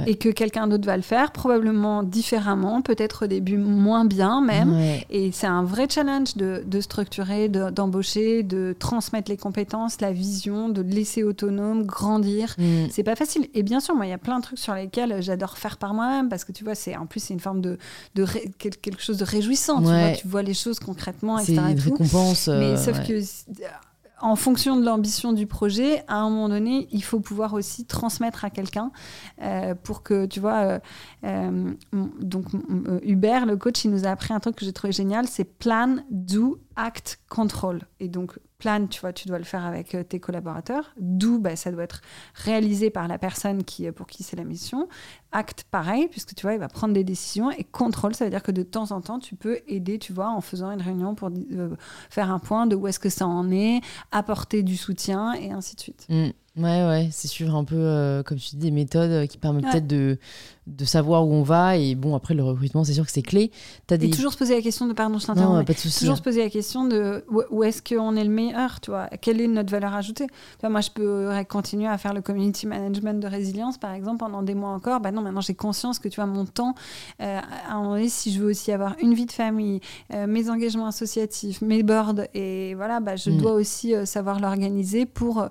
Et que quelqu'un d'autre va le faire, probablement différemment, peut-être au début moins bien même. Et c'est un vrai challenge de, de structurer, d'embaucher, de, transmettre les compétences, la vision, de laisser autonome, grandir. Mm. C'est pas facile. Et bien sûr, moi, il y a plein de trucs sur lesquels j'adore faire par moi-même parce que tu vois, c'est en plus c'est une forme de, de quelque chose de réjouissant. Tu, vois, tu vois les choses concrètement, etc. C'est une récompense. Mais sauf euh, que en fonction de l'ambition du projet, à un moment donné, il faut pouvoir aussi transmettre à quelqu'un euh, pour que, tu vois, euh, euh, donc Hubert, le coach, il nous a appris un truc que j'ai trouvé génial, c'est plan, do, act, control. Et donc, plan, tu vois, tu dois le faire avec tes collaborateurs. Do, bah, ça doit être réalisé par la personne qui, pour qui c'est la mission. Act, pareil, puisque tu vois, il va prendre des décisions. Et contrôle, ça veut dire que de temps en temps, tu peux aider, tu vois, en faisant une réunion pour faire un point de où est-ce que ça en est, apporter du soutien et ainsi de suite. Mm. Ouais, ouais, c'est suivre un peu, euh, comme tu dis, des méthodes euh, qui permettent peut-être de, de savoir où on va. Et bon, après, le recrutement, c'est sûr que c'est clé. As des... Et toujours se poser la question de, pardon, je t'interromps. pas de souci. Toujours se poser la question de où, est-ce qu'on est le meilleur, tu vois. Quelle est notre valeur ajoutée? Moi, je peux continuer à faire le community management de résilience, par exemple, pendant des mois encore. Bah non, maintenant, j'ai conscience que, tu vois, mon temps, euh, à un moment donné, si je veux aussi avoir une vie de famille, mes engagements associatifs, mes boards, et voilà, bah, je mm. dois aussi savoir l'organiser pour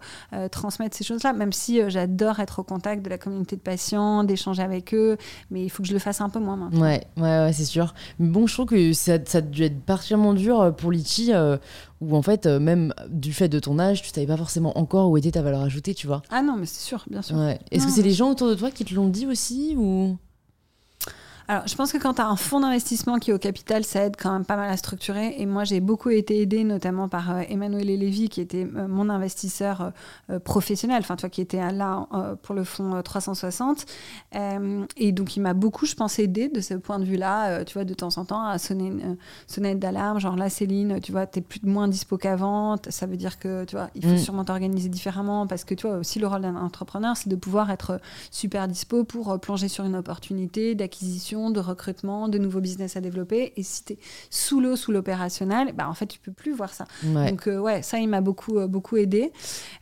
transmettre ces choses-là, même si euh, j'adore être au contact de la communauté de patients, d'échanger avec eux, mais il faut que je le fasse un peu moins maintenant. Ouais, ouais, ouais c'est sûr. Mais bon, je trouve que ça, ça a dû être particulièrement dur euh, pour Litchi, euh, où en fait, même du fait de ton âge, tu savais pas forcément encore où était ta valeur ajoutée, tu vois. Ah non, mais c'est sûr, bien sûr. Est-ce que c'est les gens autour de toi qui te l'ont dit aussi ou alors, je pense que quand tu as un fonds d'investissement qui est au capital, ça aide quand même pas mal à structurer. Et moi, j'ai beaucoup été aidée, notamment par euh, Emmanuel Lévy, qui était euh, mon investisseur euh, professionnel, enfin, toi, qui était là pour le fonds 360. et donc, il m'a beaucoup, je pense, aidé de ce point de vue-là, tu vois, de temps en temps, à sonner une sonnette d'alarme. Genre là, Céline, tu vois, tu es plus moins dispo qu'avant. Ça veut dire que, tu vois, il faut mm. sûrement t'organiser différemment parce que, tu vois, aussi, le rôle d'un entrepreneur, c'est de pouvoir être super dispo pour plonger sur une opportunité d'acquisition de recrutement, de nouveaux business à développer. Et si tu es sous l'eau, sous l'opérationnel, bah, en fait, tu peux plus voir ça. Donc, euh, ouais, ça, il m'a beaucoup, euh, beaucoup aidé.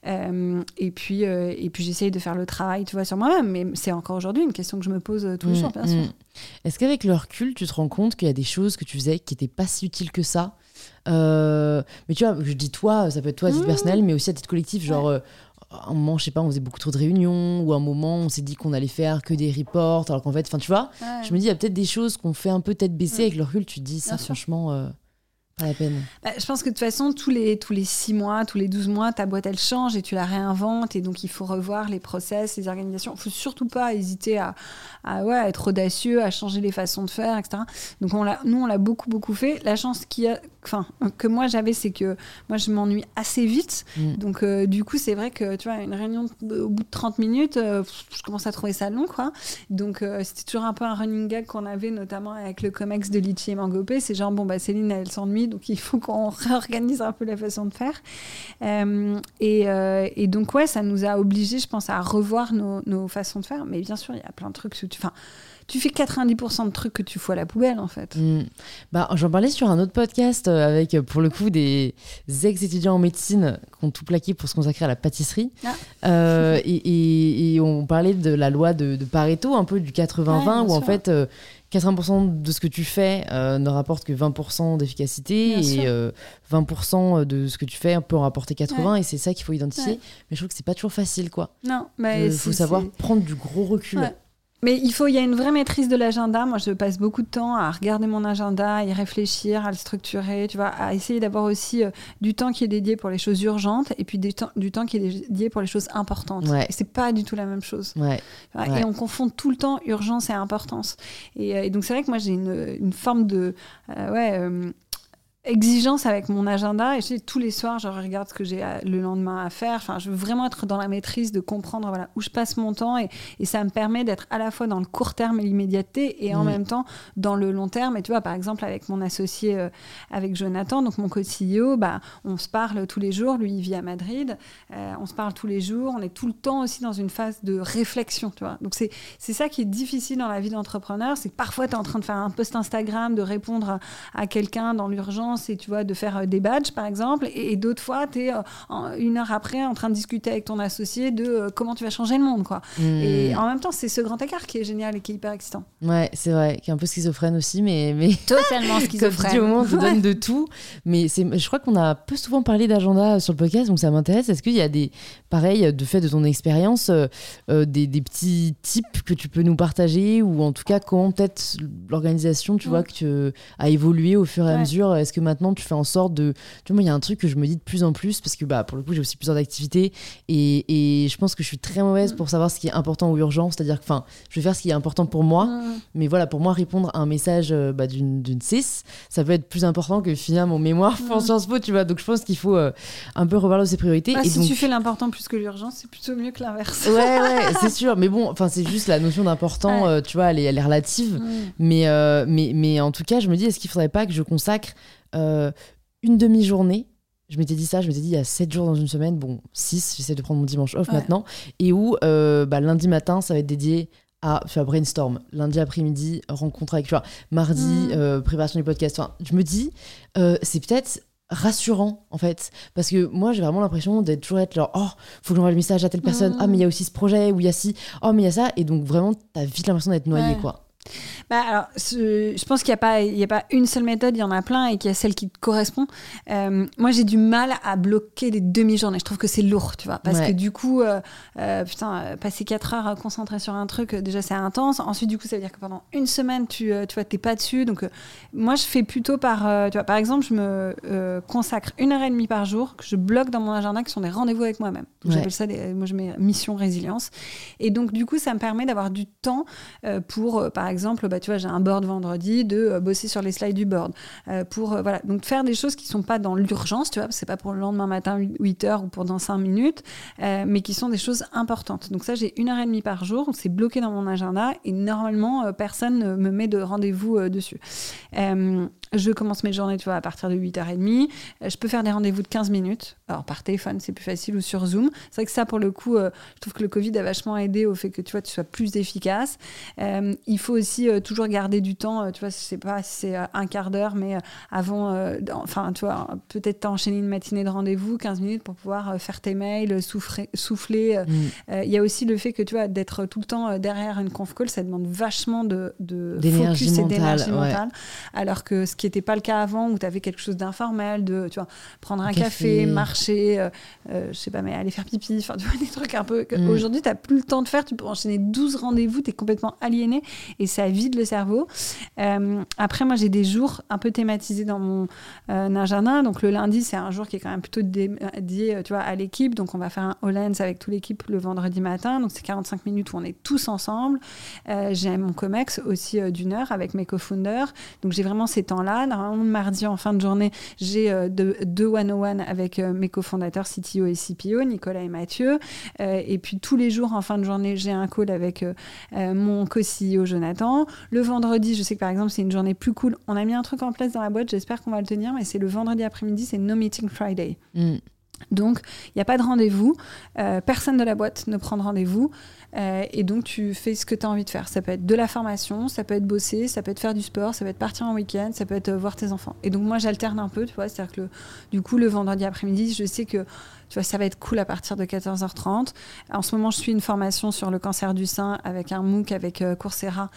Euh, et puis, et puis j'essaye de faire le travail, tu vois, sur moi-même. Mais c'est encore aujourd'hui une question que je me pose tous les mm, jours, bien sûr. Mm. Est-ce qu'avec le recul, tu te rends compte qu'il y a des choses que tu faisais qui n'étaient pas si utiles que ça? Mais tu vois, je dis toi, ça peut être toi à titre mmh. personnel, mais aussi à titre collectif, genre un moment, je sais pas, on faisait beaucoup trop de réunions, ou un moment, on s'est dit qu'on allait faire que des reports, alors qu'en fait, enfin, tu vois, je me dis, il y a peut-être des choses qu'on fait un peu tête baissée avec le recul, tu te dis, ça, franchement. Euh, pas la peine. Bah, je pense que de toute façon, tous les, tous les 6 mois, tous les 12 mois, ta boîte, elle change et tu la réinventes. Et donc, il faut revoir les process, les organisations. Il ne faut surtout pas hésiter à, à, ouais, être audacieux, à changer les façons de faire, etc. Donc, on nous, on l'a beaucoup, beaucoup fait. La chance qu'il y a, enfin, que moi j'avais, c'est que moi je m'ennuie assez vite. Mm. Donc euh, du coup, c'est vrai que tu vois, une réunion au bout de 30 minutes, euh, je commence à trouver ça long, quoi. Donc euh, c'était toujours un peu un running gag qu'on avait, notamment avec le comex de Litchi et Mangopé. C'est genre, bon, bah Céline, elle s'ennuie, donc il faut qu'on réorganise un peu la façon de faire. Et, et, donc, ouais, ça nous a obligés, je pense, à revoir nos, nos façons de faire. Mais bien sûr, il y a plein de trucs. Enfin, tu fais 90% de trucs que tu fous à la poubelle en fait. Mm. Bah, J'en parlais sur un autre podcast euh, avec euh, pour le coup des ex-étudiants en médecine qui ont tout plaqué pour se consacrer à la pâtisserie. Ah. Euh, et, et, on parlait de la loi de, Pareto, un peu du 80-20, où en fait 80% de ce que tu fais ne rapporte que 20% d'efficacité et 20% de ce que tu fais peut en rapporter 80 et c'est ça qu'il faut identifier. Mais je trouve que c'est pas toujours facile quoi. Non, mais il faut savoir prendre du gros recul. Mais il faut, il y a une vraie maîtrise de l'agenda. Moi, je passe beaucoup de temps à regarder mon agenda, à y réfléchir, à le structurer, tu vois, à essayer d'avoir aussi euh, du temps qui est dédié pour les choses urgentes et puis du temps, du temps qui est dédié pour les choses importantes. Ouais. C'est pas du tout la même chose. Ouais. Et on confond tout le temps urgence et importance. Et, euh, donc c'est vrai que moi j'ai une, une, forme de, euh, ouais exigence avec mon agenda et je sais, tous les soirs je regarde ce que j'ai le lendemain à faire. Enfin je veux vraiment être dans la maîtrise de comprendre voilà où je passe mon temps et, et ça me permet d'être à la fois dans le court terme et l'immédiateté et en même temps dans le long terme. Et tu vois par exemple avec mon associé euh, avec Jonathan donc mon co-CEO bah on se parle tous les jours lui il vit à Madrid euh, on se parle tous les jours on est tout le temps aussi dans une phase de réflexion tu vois. Donc c'est c'est ça qui est difficile dans la vie d'entrepreneur c'est que parfois tu es en train de faire un post Instagram de répondre à, à quelqu'un dans l'urgence c'est tu vois de faire euh, des badges par exemple et, d'autres fois tu es euh, une heure après en train de discuter avec ton associé de euh, comment tu vas changer le monde quoi. Hmm. et en même temps c'est ce grand écart qui est génial et qui est hyper excitant. Ouais c'est vrai qui est un peu schizophrène aussi mais mais totalement schizophrène au moment on donne de tout. Mais c'est je crois qu'on a peu souvent parlé d'agenda sur le podcast donc ça m'intéresse. Est-ce qu'il y a des pareil de fait de ton expérience des, des, petits tips que tu peux nous partager ou en tout cas comment peut-être l'organisation tu vois que tu, a évolué au fur et à mesure? Est-ce que que maintenant tu fais en sorte de. Tu vois, il y a un truc que je me dis de plus en plus, parce que bah, pour le coup, j'ai aussi plusieurs activités, et, et, je pense que je suis très mauvaise mm. pour savoir ce qui est important ou urgent, c'est-à-dire que, je vais faire ce qui est important pour moi, mm. mais voilà, pour moi, répondre à un message euh, bah, d'une 6, ça peut être plus important que finir mon mémoire pour mm. Sciences Po, tu vois. Donc je pense qu'il faut euh, un peu revoir ses priorités. Bah, et si donc... tu fais l'important plus que l'urgence, c'est plutôt mieux que l'inverse. Ouais, ouais, c'est sûr. Mais bon, enfin, c'est juste la notion d'important, euh, tu vois, elle est, elle est relative. Mais, mais, mais en tout cas, je me dis, est-ce qu'il faudrait pas que je consacre une demi-journée. Je m'étais dit ça, je m'étais dit il y a 7 jours dans une semaine, bon 6, j'essaie de prendre mon dimanche off maintenant, et où bah, lundi matin ça va être dédié à faire brainstorm. Lundi après-midi, rencontre avec, tu vois, mardi, mm. euh, préparation du podcast. Enfin, je me dis, euh, c'est peut-être rassurant en fait. Parce que moi j'ai vraiment l'impression d'être toujours être genre oh faut que j'envoie le message à telle personne. Ah mais il y a aussi ce projet ou il y a ci. Oh mais il y a ça. Et donc vraiment t'as vite l'impression d'être noyé quoi bah, alors, je pense qu'il n'y a, pas, a pas une seule méthode, il y en a plein et qu'il y a celle qui te correspond. Euh, moi, j'ai du mal à bloquer des demi-journées. Je trouve que c'est lourd, tu vois. Parce que du coup, euh, euh, putain, passer 4 heures concentré sur un truc, déjà, c'est intense. Ensuite, du coup, ça veut dire que pendant une semaine, tu, tu vois, t'es pas dessus. Donc, moi, je fais plutôt par, tu vois, par exemple, je me consacre une heure et demie par jour que je bloque dans mon agenda qui sont des rendez-vous avec moi-même. J'appelle ça, des, moi, je mets mission résilience. Et donc, du coup, ça me permet d'avoir du temps pour, par exemple, bah, tu vois, j'ai un board vendredi, de euh, bosser sur les slides du board. Euh, pour, euh, voilà, donc faire des choses qui sont pas dans l'urgence, tu vois, c'est pas pour le lendemain matin 8 heures ou pour dans 5 minutes, mais qui sont des choses importantes. Donc ça, j'ai une heure et demie par jour, c'est bloqué dans mon agenda et normalement, personne ne me met de rendez-vous dessus. Je commence mes journées, tu vois, à partir de 8h30. Je peux faire des rendez-vous de 15 minutes. Alors, par téléphone, c'est plus facile ou sur Zoom. C'est vrai que ça, pour le coup, euh, je trouve que le Covid a vachement aidé au fait que, tu vois, tu sois plus efficace. Euh, il faut aussi euh, toujours garder du temps, tu vois, je sais pas si c'est un quart d'heure, mais avant, enfin, tu vois, peut-être t'enchaîner une matinée de rendez-vous, 15 minutes pour pouvoir faire tes mails, souffler. souffler. Mm. Il y a aussi le fait que, tu vois, d'être tout le temps derrière une conf call, ça demande vachement de, de focus et d'énergie mentale. Alors que ce qui n'était pas le cas avant, où tu avais quelque chose d'informel, de tu vois, prendre un, café, marcher, euh, euh, je sais pas, mais aller faire pipi, enfin, tu vois, des trucs un peu. Mm. Aujourd'hui, tu n'as plus le temps de faire, tu peux enchaîner 12 rendez-vous, tu es complètement aliéné et ça vide le cerveau. Euh, après, moi, j'ai des jours un peu thématisés dans mon agenda. Donc, le lundi, c'est un jour qui est quand même plutôt dédié tu vois, à l'équipe. Donc, on va faire un All-Ends avec toute l'équipe le vendredi matin. Donc, c'est 45 minutes où on est tous ensemble. j'ai mon COMEX aussi d'une heure avec mes co-founders. Donc, j'ai vraiment ces temps-là Normalement, mardi en fin de journée, j'ai euh, deux one-on-one avec euh, mes cofondateurs CTO et CPO, Nicolas et Mathieu. Euh, et puis tous les jours en fin de journée, j'ai un call avec mon co-CEO Jonathan. Le vendredi, je sais que par exemple, c'est une journée plus cool. On a mis un truc en place dans la boîte, j'espère qu'on va le tenir, mais c'est le vendredi après-midi, c'est No Meeting Friday. Mm. Donc, il n'y a pas de rendez-vous. personne de la boîte ne prend de rendez-vous. Euh, et donc, tu fais ce que tu as envie de faire. Ça peut être de la formation, ça peut être bosser, ça peut être faire du sport, ça peut être partir en week-end, ça peut être euh, voir tes enfants. Et donc, moi, j'alterne un peu, tu vois. C'est-à-dire que du coup, le vendredi après-midi, je sais que tu vois, ça va être cool à partir de 14h30. En ce moment, je suis une formation sur le cancer du sein avec un MOOC avec euh, Coursera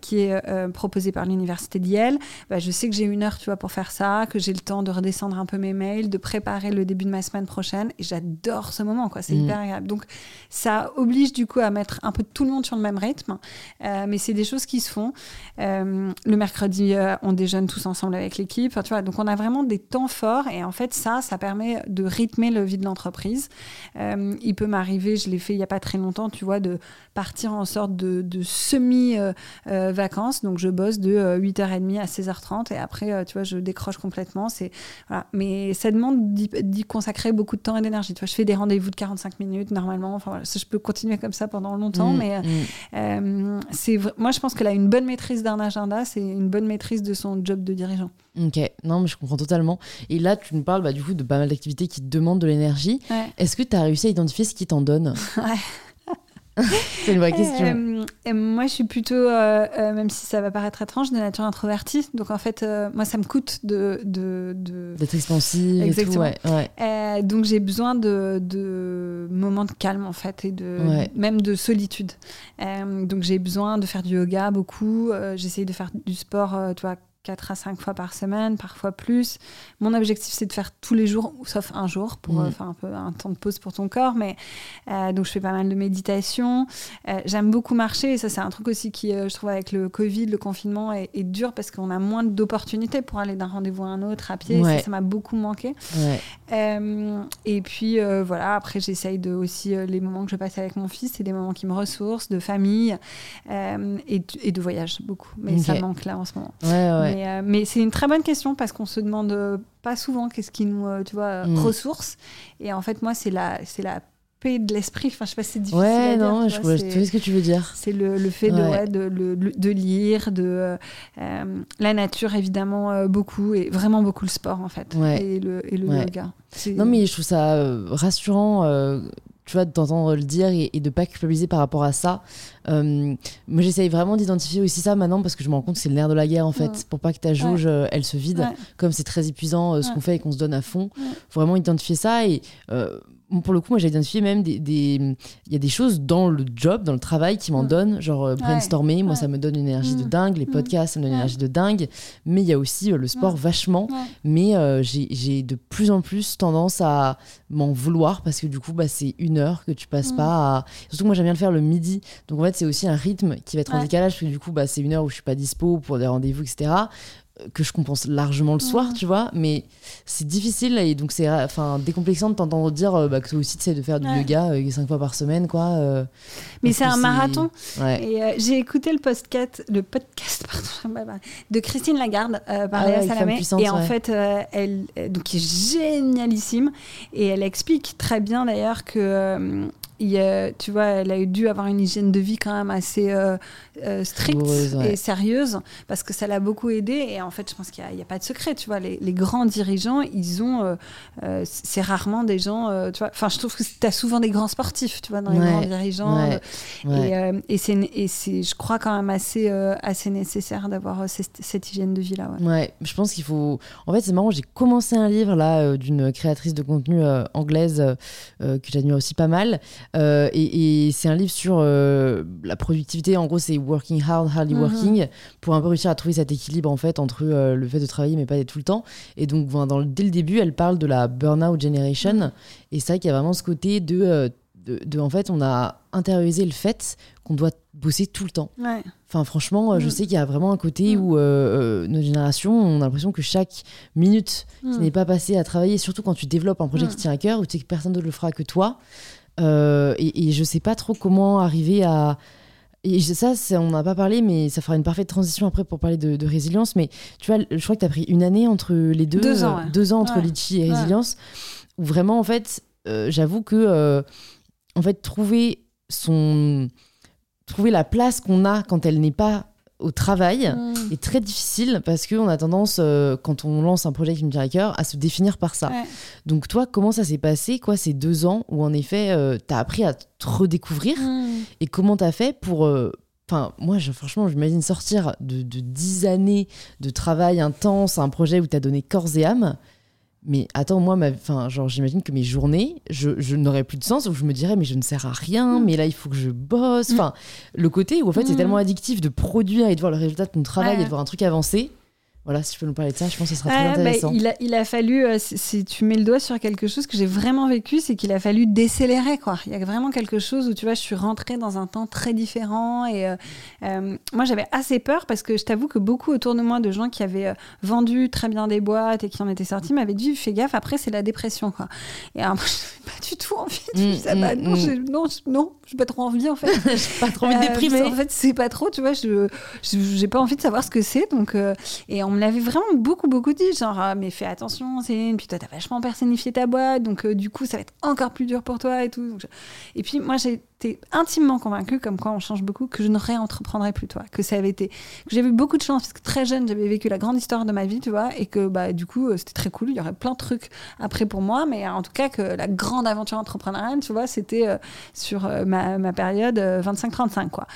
qui est proposé par l'université d'Yale. Bah, je sais que j'ai une heure, tu vois, pour faire ça, que j'ai le temps de redescendre un peu mes mails, de préparer le début de ma semaine prochaine. Et j'adore ce moment, quoi. C'est mmh. hyper agréable. Donc, ça oblige du coup à mettre un peu tout le monde sur le même rythme, euh, mais c'est des choses qui se font. Euh, le mercredi, euh, on déjeune tous ensemble avec l'équipe. tu vois, donc on a vraiment des temps forts et en fait ça, ça permet de rythmer le vie de l'entreprise. il peut m'arriver, je l'ai fait il n'y a pas très longtemps, tu vois, de partir en sorte de, semi-vacances. donc je bosse de 8h30 à 16h30 et après, tu vois, je décroche complètement. C'est voilà. Mais ça demande d'y consacrer beaucoup de temps et d'énergie. Tu vois, je fais des rendez-vous de 45 minutes normalement. Enfin, voilà, je peux continuer comme ça pendant longtemps, mm, mais mm. Euh, c'est moi je pense qu'elle a une bonne maîtrise d'un agenda, c'est une bonne maîtrise de son job de dirigeant. Ok, non mais je comprends totalement. Et là tu nous parles bah, du coup de pas mal d'activités qui te demandent de l'énergie. Est-ce que tu as réussi à identifier ce qui t'en donne? Ouais. c'est une vraie question. Euh, moi, je suis plutôt, euh, euh, même si ça va paraître étrange, de nature introvertie. Donc, en fait, moi, ça me coûte de. D'être expansive. Exactement. Et tout, ouais. donc, j'ai besoin de, de, moments de calme, en fait, et de, même de solitude. donc, j'ai besoin de faire du yoga beaucoup. J'essaye de faire du sport, tu vois, 4 à 5 fois par semaine, parfois plus. Mon objectif, c'est de faire tous les jours, sauf un jour, pour Mm. euh, faire un peu un temps de pause pour ton corps. Mais euh, donc, je fais pas mal de méditation. Euh, J'aime beaucoup marcher. Et ça, c'est un truc aussi qui, je trouve, avec le Covid, le confinement, est, est dur parce qu'on a moins d'opportunités pour aller d'un rendez-vous à un autre à pied. Ouais. Ça, ça m'a beaucoup manqué. Ouais. Et puis voilà, après j'essaye de aussi les moments que je passe avec mon fils, c'est des moments qui me ressourcent, de famille et, de- et de voyage beaucoup. Mais ça manque là en ce moment. Ouais, ouais. Mais, euh, mais c'est une très bonne question parce qu'on se demande euh, pas souvent qu'est-ce qui nous, euh, tu vois, Mm. ressource. Et en fait moi c'est la, c'est la paix de l'esprit. Enfin je sais pas si c'est difficile Ouais, à dire. non, je vois, ce que tu veux dire. c'est le, le fait de, Ouais. de, de lire, de euh, la nature évidemment euh, beaucoup et vraiment beaucoup le sport en fait Ouais. et le, et le Ouais. yoga. Non, mais je trouve ça rassurant, tu vois, de t'entendre le dire et, et de pas culpabiliser par rapport à ça. Euh, moi, j'essaye vraiment d'identifier aussi ça maintenant parce que je me rends compte que c'est le nerf de la guerre en fait, Ouais. pour pas que ta jauge euh, elle se vide. Ouais. Comme c'est très épuisant euh, ce qu'on fait et qu'on se donne à fond, faut vraiment identifier ça et. Pour le coup, moi j'ai identifié même des. des- Il y a des choses dans le job, dans le travail qui m'en donnent, genre euh, brainstormer, moi Ouais. ça me donne une énergie de Mm. dingue, les Mm. podcasts ça me donne une énergie de dingue, mais il y a aussi euh, le sport vachement mais euh, j'ai de plus en plus tendance à m'en vouloir parce que du coup bah, c'est une heure que tu passes Mm. pas à... surtout que moi j'aime bien le faire le midi donc en fait c'est aussi un rythme qui va être en décalage parce que du coup bah, c'est une heure où je suis pas dispo pour des rendez-vous etc que je compense largement le soir tu vois mais c'est difficile et donc c'est enfin décomplexant de t'entendre dire euh, bah, que toi aussi tu sais de faire du Ouais. yoga euh, cinq fois par semaine quoi euh, Mais c'est un marathon. ouais Et j'ai écouté le podcast, le podcast pardon, bah, bah, de Christine Lagarde par Ah Léa Femme Salamé. puissante, et en fait, elle, donc, est génialissime. Et elle explique très bien d'ailleurs que. il tu vois, elle a dû avoir une hygiène de vie quand même assez euh, stricte ouais. et sérieuse parce que ça l'a beaucoup aidée. Et en fait, je pense qu'il n'y a, pas de secret. Tu vois, les, les grands dirigeants, ils ont. euh, euh, c'est rarement des gens. euh, tu vois, enfin, je trouve que tu as souvent des grands sportifs, tu vois, dans les Ouais, grands dirigeants. ouais. Et, et c'est, et c'est, je crois, quand même assez, assez nécessaire d'avoir cette, cette hygiène de vie-là. Ouais. Ouais, je pense qu'il faut. En fait, c'est marrant, j'ai commencé un livre là d'une créatrice de contenu anglaise que j'admire aussi pas mal. Et et c'est un livre sur la productivité. En gros, c'est working hard, hardly Mhm. working, pour un peu réussir à trouver cet équilibre en fait entre euh, le fait de travailler mais pas d'être tout le temps. Et donc, ben, dans le- dès le début, elle parle de la burnout generation. Mhm. Et c'est vrai qu'il y a vraiment ce côté de, euh, de, de- En fait, on a intériorisé le fait qu'on doit bosser tout le temps. Ouais. Enfin, franchement, euh, je Mm. sais qu'il y a vraiment un côté où euh, notre génération, on a l'impression que chaque minute qui n'est pas passée à travailler, surtout quand tu développes un projet qui tient à cœur, où tu sais que personne d'autre le fera que toi. euh, et, et je sais pas trop comment arriver à. Et ça, c'est- on n'a pas parlé, mais ça fera une parfaite transition après pour parler de, de résilience. Mais tu vois, je crois que tu as pris une année entre les deux. Deux ans, ouais. deux ans entre Ouais. Litchi et Ouais. résilience. Où vraiment, en fait, euh, j'avoue que. euh, en fait, trouver son. Trouver la place qu'on a quand elle n'est pas au travail Mm. est très difficile parce qu'on a tendance, euh, quand on lance un projet qui me tient à cœur, à se définir par ça. Ouais. Donc toi, comment ça s'est passé, quoi, ces deux ans où en effet, euh, t'as appris à te redécouvrir Mm. et comment t'as fait pour... euh, Enfin, moi, je- franchement, j'imagine sortir de, de 10 années de travail intense à un projet où t'as donné corps et âme. Mais attends, moi, ma, enfin, genre, j'imagine que mes journées, je, je n'aurais plus de sens où je me dirais, mais je ne sers à rien, Mm. mais là, il faut que je bosse. Enfin, le côté où, en fait, c'est Mm. tellement addictif de produire et de voir le résultat de ton travail Ouais. et de voir un truc avancer. Voilà, si tu peux nous parler de ça, je pense que ce sera très Ah, bah, intéressant. il, a, il a fallu, euh, si, si tu mets le doigt sur quelque chose que j'ai vraiment vécu, c'est qu'il a fallu décélérer. Quoi. Il y a vraiment quelque chose où tu vois, je suis rentrée dans un temps très différent. Et euh, euh, moi, j'avais assez peur parce que je t'avoue que beaucoup autour de moi de gens qui avaient vendu très bien des boîtes et qui en étaient sortis m'avaient dit fais gaffe, après, c'est la dépression. Quoi. Et alors, moi, je n'avais pas du tout envie de Mm, ça. Bah, mm, non, mm. j'ai- non, je- non, j'ai pas trop envie en fait. J'ai pas trop envie de déprimer. En fait, c'est pas trop, tu vois, je je- j'ai pas envie de savoir ce que c'est. Donc, on me l'avait vraiment beaucoup, beaucoup dit, genre, ah, mais fais attention, Céline, puis toi, t'as vachement personnifié ta boîte, donc euh, du coup, ça va être encore plus dur pour toi et tout. Et puis, moi, j'ai été intimement convaincue, comme quoi on change beaucoup, que je ne réentreprendrais plus, toi. Que ça avait été. que j'avais eu beaucoup de chance, parce que très jeune, j'avais vécu la grande histoire de ma vie, tu vois, et que, bah, du coup, euh, c'était très cool. Il y aurait plein de trucs après pour moi, mais en tout cas, que la grande aventure entrepreneuriale, tu vois, c'était euh, sur euh, ma, ma période euh, 25-35, quoi.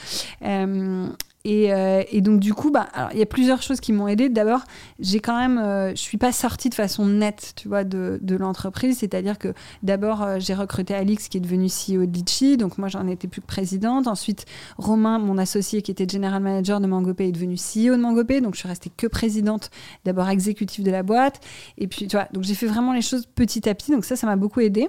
Et, euh, et, donc du coup, bah, il y a plusieurs choses qui m'ont aidé. D'abord, j'ai quand même, euh, je suis pas sortie de façon nette, tu vois, de, de l'entreprise. C'est-à-dire que d'abord, euh, j'ai recruté Alix qui est devenu CEO de Litchi, donc moi j'en étais plus que présidente. Ensuite, Romain, mon associé qui était general manager de Mangopay, est devenu CEO de Mangopay, donc je suis restée que présidente, d'abord exécutive de la boîte. Et puis, tu vois, donc j'ai fait vraiment les choses petit à petit. Donc ça, ça m'a beaucoup aidé.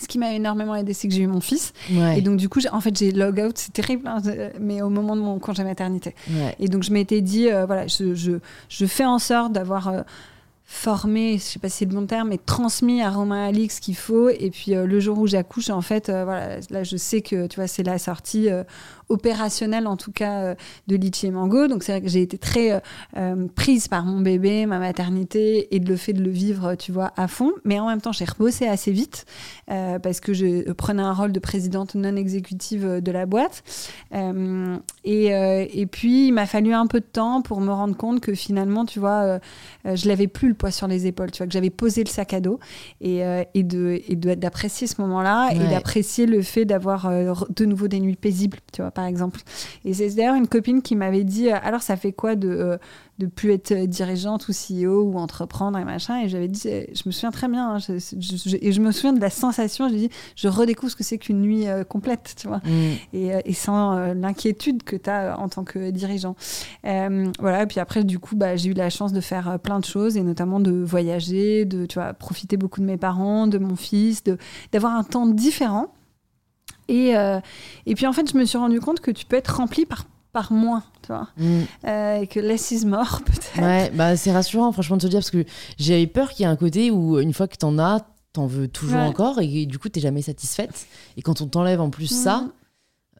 Ce qui m'a énormément aidé, c'est que j'ai eu mon fils. Et donc, du coup, en fait, j'ai log out. C'est terrible, hein, mais au moment de mon congé maternité. Et donc, je m'étais dit, euh, voilà, je, je, je, fais en sorte d'avoir euh, formé, je sais pas si c'est le bon terme, mais transmis à Romain Alix ce qu'il faut. Et puis, euh, le jour où j'accouche, en fait, voilà, là, je sais que, tu vois, c'est la sortie opérationnel en tout cas euh, de Litchi et Mango. Donc c'est vrai que j'ai été très euh, euh, prise par mon bébé, ma maternité et de le fait de le vivre, tu vois, à fond. Mais en même temps, j'ai rebossé assez vite parce que je prenais un rôle de présidente non exécutive de la boîte. Et, et, puis il m'a fallu un peu de temps pour me rendre compte que finalement, tu vois, je n'avais plus le poids sur les épaules, tu vois, que j'avais posé le sac à dos et, et de et d'apprécier ce moment-là et d'apprécier le fait d'avoir de nouveau des nuits paisibles, tu vois, par exemple. Et c'est d'ailleurs une copine qui m'avait dit euh, alors ça fait quoi de euh, de plus être dirigeante ou CEO ou entreprendre et machin? Et j'avais dit je me souviens très bien hein, et je me souviens de la sensation je dis je redécouvre ce que c'est qu'une nuit euh, complète tu vois mm. et, et, sans l'inquiétude que tu as en tant que dirigeant voilà et puis après du coup bah, j'ai eu la chance de faire plein de choses et notamment de voyager de tu vois profiter beaucoup de mes parents de mon fils de d'avoir un temps différent et, euh, et puis en fait, je me suis rendu compte que tu peux être rempli par par moins, tu vois. Mm. Euh, et que less is more, peut-être. Ouais, bah c'est rassurant, franchement, de te dire, parce que j'avais peur qu'il y ait un côté où, une fois que t'en as, t'en veux toujours encore, et, du coup, t'es jamais satisfaite. Et quand on t'enlève en plus ça, mm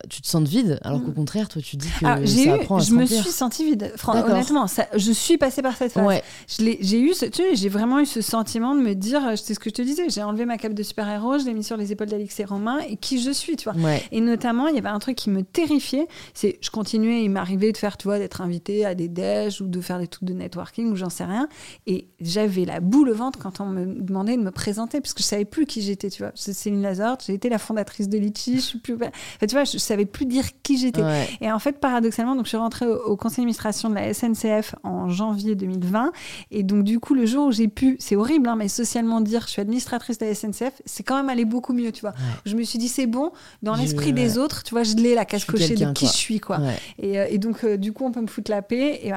tu te sens vide, alors qu'au mm. contraire, toi, tu dis que ça apprend à Je me suis sentie vide. Honnêtement, ça, je suis passée par cette phase. J'ai eu, ce, tu sais, j'ai vraiment eu ce sentiment de me dire, c'est ce que je te disais, j'ai enlevé ma cape de super-héros, je l'ai mis sur les épaules d'Alix et Romain, et qui je suis, tu vois. Et notamment, il y avait un truc qui me terrifiait, c'est, je continuais, il m'arrivait de faire, tu vois, d'être invité à des déj ou de faire des trucs de networking ou j'en sais rien, et j'avais la boule au ventre quand on me demandait de me présenter, parce que je savais plus qui j'étais, tu vois. C'est Céline Lazorte, j'ai été la fondatrice de Litchi, je suis plus, enfin, tu vois, je savais plus dire qui j'étais. Et en fait, paradoxalement, donc je suis rentrée au, conseil d'administration de la SNCF en janvier 2020. Et donc, du coup, le jour où j'ai pu, c'est horrible, hein, mais socialement dire je suis administratrice de la SNCF, c'est quand même allé beaucoup mieux, tu vois. Je me suis dit, c'est bon, dans l'esprit des autres, tu vois, je l'ai la casse cochée de qui je suis, quoi. Et, euh, et, donc, euh, du coup, on peut me foutre la paix. Et,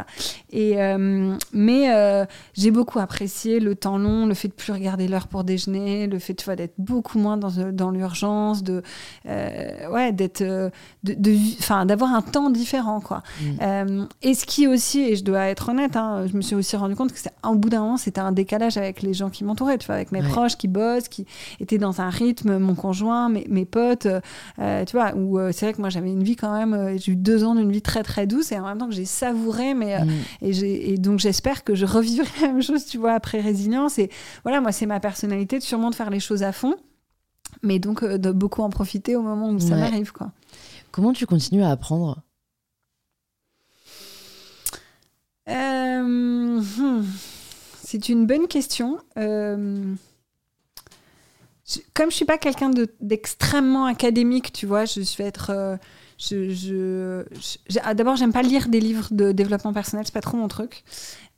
et euh, mais j'ai beaucoup apprécié le temps long, le fait de plus regarder l'heure pour déjeuner, le fait, tu vois, d'être beaucoup moins dans, dans l'urgence, de, ouais, d'être de, d'avoir un temps différent quoi. Mm. Euh, et ce qui aussi, et je dois être honnête, hein, je me suis aussi rendu compte que c'est au bout d'un moment c'était un décalage avec les gens qui m'entouraient, tu vois, avec mes proches qui bossent, qui étaient dans un rythme, mon conjoint, mes, mes potes, euh, tu vois, où euh, c'est vrai que moi j'avais une vie quand même, j'ai eu deux ans d'une vie très très douce et en même temps que j'ai savouré, mais mm. et, donc j'espère que je revivrai la même chose, tu vois, après résilience. Et voilà, moi c'est ma personnalité de sûrement de faire les choses à fond mais donc de beaucoup en profiter au moment où ça m'arrive quoi. Comment tu continues à apprendre? Euh, hmm, C'est une bonne question. Euh, comme je suis pas quelqu'un d'extrêmement académique, tu vois, je vais être. Euh, je, ah, D'abord, j'aime pas lire des livres de développement personnel, c'est pas trop mon truc.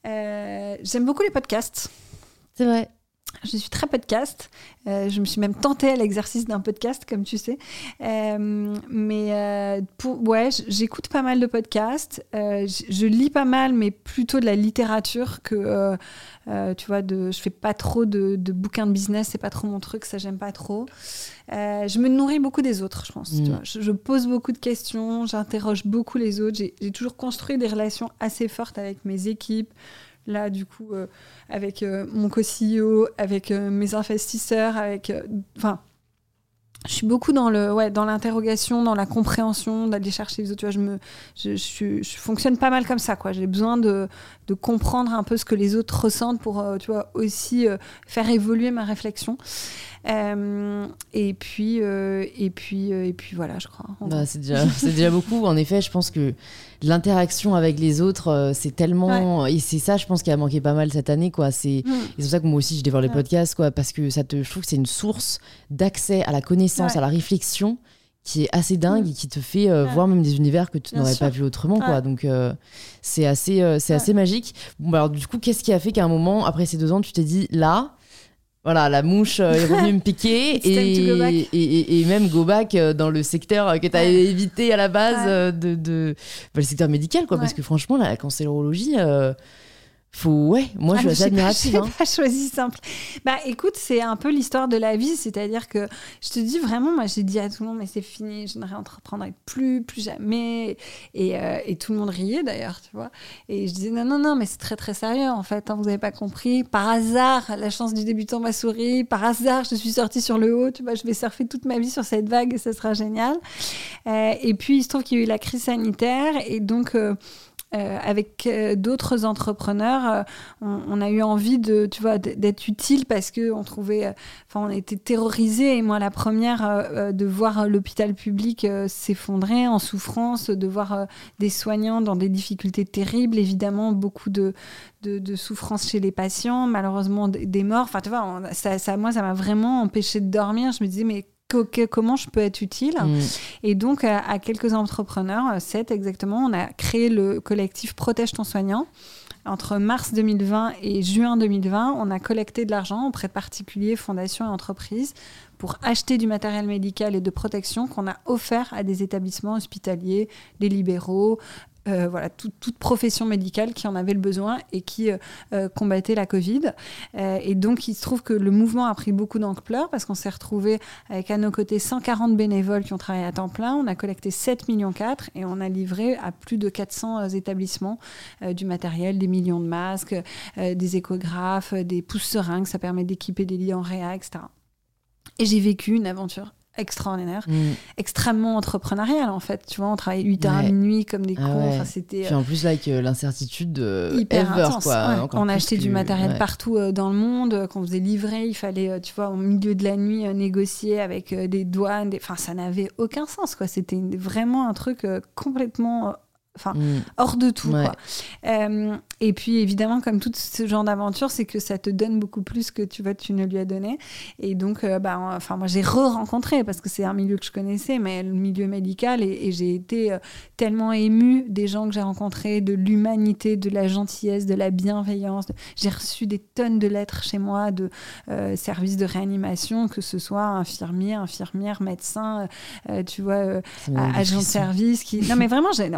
j'aime beaucoup les podcasts. C'est vrai. Je suis très podcast. Euh, je me suis même tentée à l'exercice d'un podcast, comme tu sais. Euh, mais euh, pour, ouais, j'écoute pas mal de podcasts. je lis pas mal, mais plutôt de la littérature que, tu vois, de, je fais pas trop de, de bouquins de business. C'est pas trop mon truc, ça j'aime pas trop. je me nourris beaucoup des autres, je pense. Mm. Je, je, pose beaucoup de questions, j'interroge beaucoup les autres. J'ai toujours construit des relations assez fortes avec mes équipes là, du coup, euh, avec euh, mon co-CEO, avec euh, mes investisseurs, avec. Enfin. je suis beaucoup dans le ouais dans l'interrogation dans la compréhension d'aller chercher les autres tu vois je me je, je, je, fonctionne pas mal comme ça quoi j'ai besoin de, de comprendre un peu ce que les autres ressentent pour tu vois aussi faire évoluer ma réflexion et puis, euh, et puis, euh, et puis voilà, je crois. Bah, c'est déjà, déjà beaucoup. En effet, je pense que l'interaction avec les autres, c'est tellement, et c'est ça, je pense, qui a manqué pas mal cette année, quoi. C'est, mm. c'est pour ça que moi aussi, je dévore les podcasts, quoi, parce que ça te, je trouve que c'est une source d'accès à la connaissance, à la réflexion qui est assez dingue mm. et qui te fait voir même des univers que tu n'aurais pas vu autrement. Quoi. Donc, c'est assez, c'est assez magique. Bon, bah, alors, du coup, qu'est-ce qui a fait qu'à un moment, après ces deux ans, tu t'es dit là, voilà, la mouche est revenue me piquer et, et, et, même go back dans le secteur que tu as évité à la base de, de bah, le secteur médical, quoi, parce que franchement, la cancérologie, faut ouais moi je suis admirative hein. pas choisi simple. Bah écoute c'est un peu l'histoire de la vie c'est-à-dire que je te dis vraiment moi j'ai dit à tout le monde mais c'est fini je ne réentreprendrai plus plus jamais. Et, euh, et tout le monde riait d'ailleurs tu vois. Et je disais non non non mais c'est très très sérieux en fait hein, vous n'avez pas compris. Par hasard la chance du débutant m'a souri. Par hasard je suis sortie sur le haut tu vois je vais surfer toute ma vie sur cette vague et ça sera génial. Euh, et puis il se trouve qu'il y a eu la crise sanitaire et donc euh, euh, avec euh, d'autres entrepreneurs, euh, on, a eu envie de, tu vois, d'être utile parce que on trouvait, enfin, on était terrorisés et moi la première de voir l'hôpital public s'effondrer en souffrance, de voir des soignants dans des difficultés terribles, évidemment beaucoup de, de, souffrance chez les patients, malheureusement des morts. Enfin, tu vois, ça, ça, moi ça m'a vraiment empêché de dormir. Je me disais mais comment je peux être utile. Mm. Et donc, à, quelques entrepreneurs, sept exactement, on a créé le collectif Protège ton soignant. Entre mars 2020 et juin 2020, on a collecté de l'argent auprès de particuliers, fondations et entreprises pour acheter du matériel médical et de protection qu'on a offert à des établissements hospitaliers, des libéraux, euh, voilà, toute profession médicale qui en avait le besoin et qui euh, euh, combattait la Covid. et donc, il se trouve que le mouvement a pris beaucoup d'ampleur parce qu'on s'est retrouvé avec à nos côtés 140 bénévoles qui ont travaillé à temps plein. On a collecté 7 millions 4 et on a livré à plus de 400 établissements du matériel, des millions de masques, des échographes, des pouces-seringues, ça permet d'équiper des lits en réa, etc. Et j'ai vécu une aventure extraordinaire, mm. extrêmement entrepreneurial en fait. Tu vois, on travaillait 8 heures à minuit comme des ah cons. Enfin, c'était. Puis en plus, là, avec euh, l'incertitude hyper intense. Quoi, On achetait du matériel partout euh, dans le monde. Euh, quand on faisait livrer, il fallait, tu vois, au milieu de la nuit, négocier avec des douanes. Enfin, ça n'avait aucun sens. quoi. C'était vraiment un truc complètement enfin mm. hors de tout. Quoi. Euh, et puis évidemment, comme tout ce genre d'aventure, c'est que ça te donne beaucoup plus que tu vois, tu ne lui as donné. Et donc, euh, bah, enfin moi j'ai re-rencontré parce que c'est un milieu que je connaissais, mais le milieu médical et, j'ai été euh, tellement émue des gens que j'ai rencontrés, de l'humanité, de la gentillesse, de la bienveillance. J'ai reçu des tonnes de lettres chez moi de services de réanimation, que ce soit infirmier, infirmière, médecin, tu vois, agent de service. Qui... Non mais vraiment, j'ai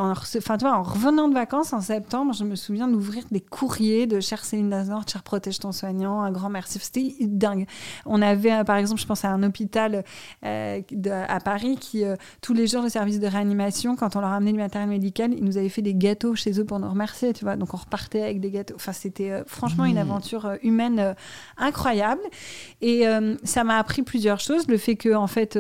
enfin, tu vois, en revenant de vacances en septembre, je me souviens d'ouvrir des courriers de Cher Céline Dazor, Cher Protège ton soignant, un grand merci. C'était dingue. On avait, euh, par exemple, je pense à un hôpital euh, à Paris qui, euh, tous les jours, le service de réanimation, quand on leur amenait du matériel médical, ils nous avaient fait des gâteaux chez eux pour nous remercier, tu vois. Donc, on repartait avec des gâteaux. Enfin, c'était franchement une mmh. aventure humaine incroyable. Et ça m'a appris plusieurs choses. Le fait que, en fait,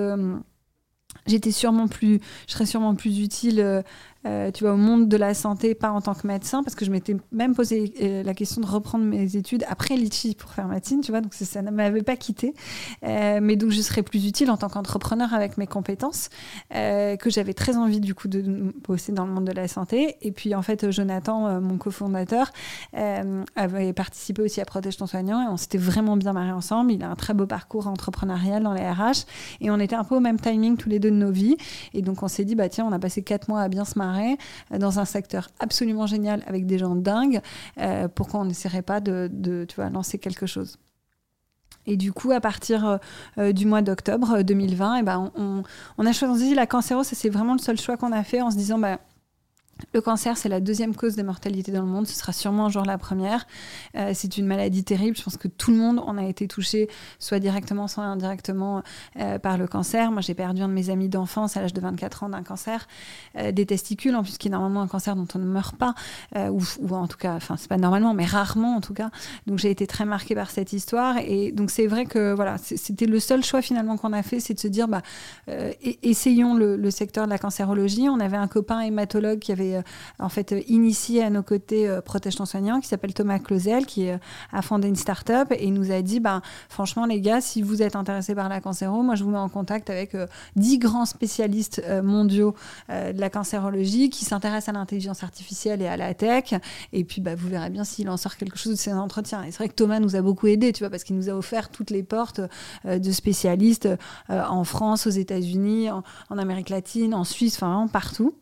j'étais sûrement plus, je serais sûrement plus utile euh, tu vois, au monde de la santé, pas en tant que médecin, parce que je m'étais même posé euh, la question de reprendre mes études après Litchi pour faire médecine, tu vois, donc ça ne m'avait pas quitté. Euh, mais donc, je serais plus utile en tant qu'entrepreneur avec mes compétences, que j'avais très envie, du coup, de bosser dans le monde de la santé. Et puis, en fait, Jonathan, mon cofondateur, avait participé aussi à Protège ton soignant et on s'était vraiment bien marré ensemble. Il a un très beau parcours entrepreneurial dans les RH et on était un peu au même timing tous les deux de nos vies. Et donc, on s'est dit, bah tiens, on a passé quatre mois à bien se marrer euh, dans un secteur absolument génial avec des gens dingues. Euh, pourquoi on n'essaierait pas de, tu vois, lancer quelque chose et du coup, à partir euh, du mois d'octobre 2020, et ben, on, a choisi la cancéro. C'est vraiment le seul choix qu'on a fait en se disant, bah, le cancer, c'est la deuxième cause de mortalité dans le monde. Ce sera sûrement un jour la première. Euh, c'est une maladie terrible. Je pense que tout le monde en a été touché, soit directement, soit indirectement, euh, par le cancer. Moi, j'ai perdu un de mes amis d'enfance à l'âge de 24 ans d'un cancer euh, des testicules, en plus, qui est normalement un cancer dont on ne meurt pas, ou, en tout cas, enfin, c'est pas normalement, mais rarement en tout cas. Donc, j'ai été très marquée par cette histoire. Et donc, c'est vrai que voilà, c'était le seul choix finalement qu'on a fait, c'est de se dire, bah, essayons le, le secteur de la cancérologie. On avait un copain hématologue qui avait avait en fait initié à nos côtés Protège ton soignant, qui s'appelle Thomas Clausel, qui a fondé une start-up et nous a dit, ben, franchement les gars, si vous êtes intéressés par la cancéro, moi je vous mets en contact avec dix grands spécialistes mondiaux de la cancérologie qui s'intéressent à l'intelligence artificielle et à la tech. Et puis, bah, vous verrez bien s'il en sort quelque chose de ces entretiens. Et c'est vrai que Thomas nous a beaucoup aidé, tu vois, parce qu'il nous a offert toutes les portes euh, de spécialistes euh, en France, aux États-Unis, en, en Amérique latine, en Suisse, enfin partout.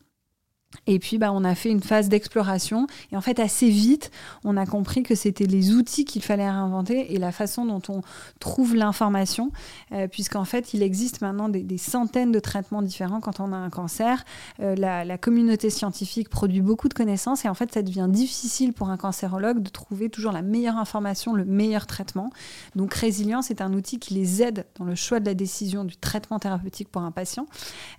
Et puis, bah, on a fait une phase d'exploration. Et en fait, assez vite, on a compris que c'était les outils qu'il fallait réinventer et la façon dont on trouve l'information, euh, puisqu'en fait, il existe maintenant des, centaines de traitements différents quand on a un cancer. Euh, la, communauté scientifique produit beaucoup de connaissances et en fait, ça devient difficile pour un cancérologue de trouver toujours la meilleure information, le meilleur traitement. Donc, Résilience est un outil qui les aide dans le choix de la décision du traitement thérapeutique pour un patient.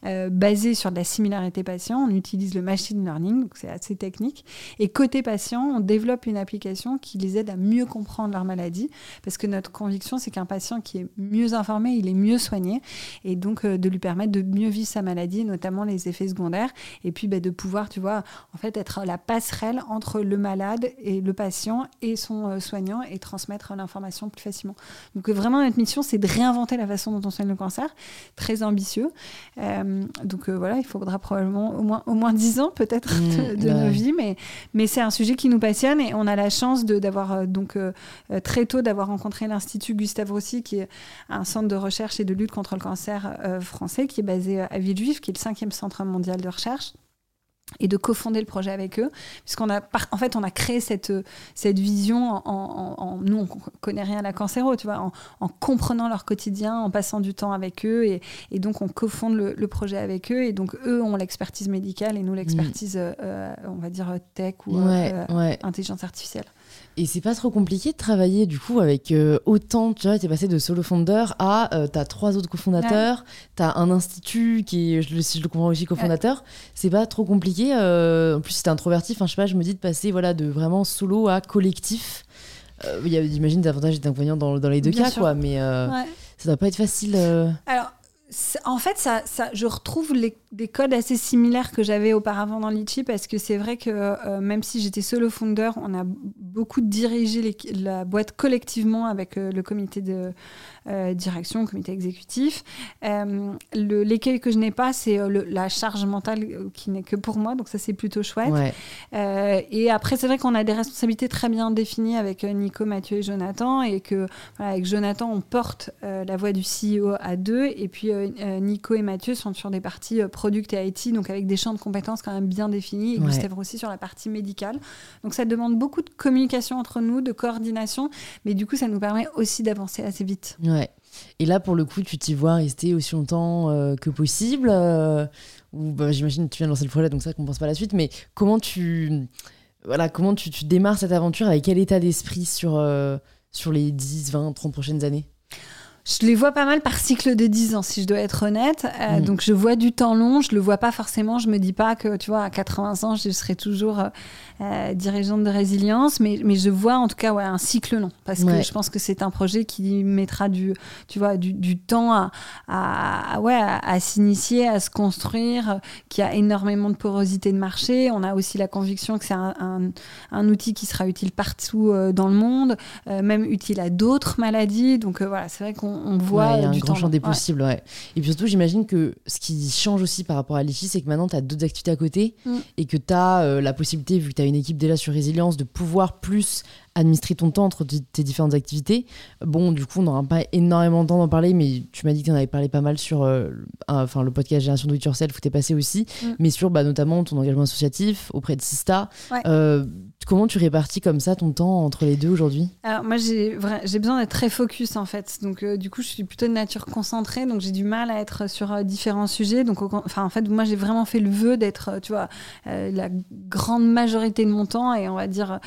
Euh, basé sur de la similarité patient, on utilise machine learning, donc c'est assez technique. Et côté patient, on développe une application qui les aide à mieux comprendre leur maladie, parce que notre conviction, c'est qu'un patient qui est mieux informé, il est mieux soigné, et donc euh, de lui permettre de mieux vivre sa maladie, notamment les effets secondaires, et puis bah, de pouvoir, tu vois, en fait, être la passerelle entre le malade et le patient et son euh, soignant et transmettre l'information plus facilement. Donc euh, vraiment, notre mission, c'est de réinventer la façon dont on soigne le cancer, très ambitieux. donc voilà, il faudra probablement au moins, au moins 10 ans peut-être mm, de, nos vies, mais, mais c'est un sujet qui nous passionne et on a la chance d'avoir euh, donc euh, euh, très tôt d'avoir rencontré l'Institut Gustave Roussy, qui est un centre de recherche et de lutte contre le cancer français, qui est basé à Villejuif, qui est le cinquième centre mondial de recherche et de cofonder le projet avec eux, puisqu'on a, en fait, on a créé cette, cette vision en, nous, on connaît rien à la cancéro, tu vois, en, comprenant leur quotidien, en passant du temps avec eux, et, et donc on cofonde le, le, projet avec eux, et donc eux ont l'expertise médicale et nous l'expertise, mm. euh, on va dire tech ou euh, intelligence artificielle. Et c'est pas trop compliqué de travailler du coup avec euh, autant, tu vois, tu es passé de solo founder à euh, t'as trois autres cofondateurs, tu as un institut qui est, si je le comprends aussi, cofondateur. C'est pas trop compliqué. Euh, en plus, si t'es introverti, enfin, je sais pas, je me dis de passer voilà, de vraiment solo à collectif. Il y a, j'imagine, des avantages et des inconvénients dans, dans les deux cas, quoi, mais ça doit pas être facile. Alors, en fait, ça, je retrouve des codes assez similaires que j'avais auparavant dans Litchi parce que c'est vrai que euh, même si j'étais solo founder, on a beaucoup dirigé la boîte collectivement avec euh, le comité de euh, direction, comité exécutif. L'écueil que je n'ai pas, c'est la charge mentale qui n'est que pour moi, donc ça c'est plutôt chouette. et après, c'est vrai qu'on a des responsabilités très bien définies avec Nico, Mathieu et Jonathan et que avec Jonathan, on porte la voix du CEO à deux et puis euh, Nico et Mathieu sont sur des parties euh, product et IT, donc avec des champs de compétences quand même bien définis, et Gustave aussi sur la partie médicale. Donc ça demande beaucoup de communication entre nous, de coordination, mais du coup ça nous permet aussi d'avancer assez vite. Ouais. Et là, pour le coup, tu t'y vois rester aussi longtemps euh, que possible ou bah, J'imagine que tu viens de lancer le projet, donc ça, qu'on pense pas la suite. Mais comment tu, voilà, comment tu, tu démarres cette aventure Avec quel état d'esprit sur, sur les 10, 20, 30 prochaines années? Je les vois pas mal par cycle de 10 ans, si je dois être honnête. Euh, mm. Donc, je vois du temps long. Je le vois pas forcément. Je me dis pas que, tu vois, à 80 ans, je serai toujours euh, euh, dirigeante de résilience. Mais, mais je vois, en tout cas, ouais, un cycle long. Parce que je pense que c'est un projet qui mettra du, tu vois, du, du temps à, à, ouais, à, s'initier, à se construire, qui a énormément de porosité de marché. On a aussi la conviction que c'est un, un, un, outil qui sera utile partout dans le monde, même utile à d'autres maladies. Donc, voilà, c'est vrai qu'on on, voit y a un grand champ des possibles. Ouais. Et puis surtout, j'imagine que ce qui change aussi par rapport à l'IFI, c'est que maintenant, tu as d'autres activités à côté mm. et que tu as euh, la possibilité, vu que tu as une équipe déjà sur résilience, de pouvoir plus administrer ton temps entre tes différentes activités. Bon, du coup, on n'aura pas énormément de temps d'en parler, mais tu m'as dit que tu en avais parlé pas mal sur euh, enfin, le podcast Génération Do It Yourself où tu es passé aussi, mm. mais sur bah, notamment ton engagement associatif auprès de Sista. Euh, comment tu répartis comme ça ton temps entre les deux aujourd'hui Alors, moi, j'ai besoin d'être très focus en fait. Donc, euh, du coup, je suis plutôt de nature concentrée, donc j'ai du mal à être sur différents sujets. Donc, enfin, en fait, moi, j'ai vraiment fait le vœu d'être, tu vois, la grande majorité de mon temps et on va dire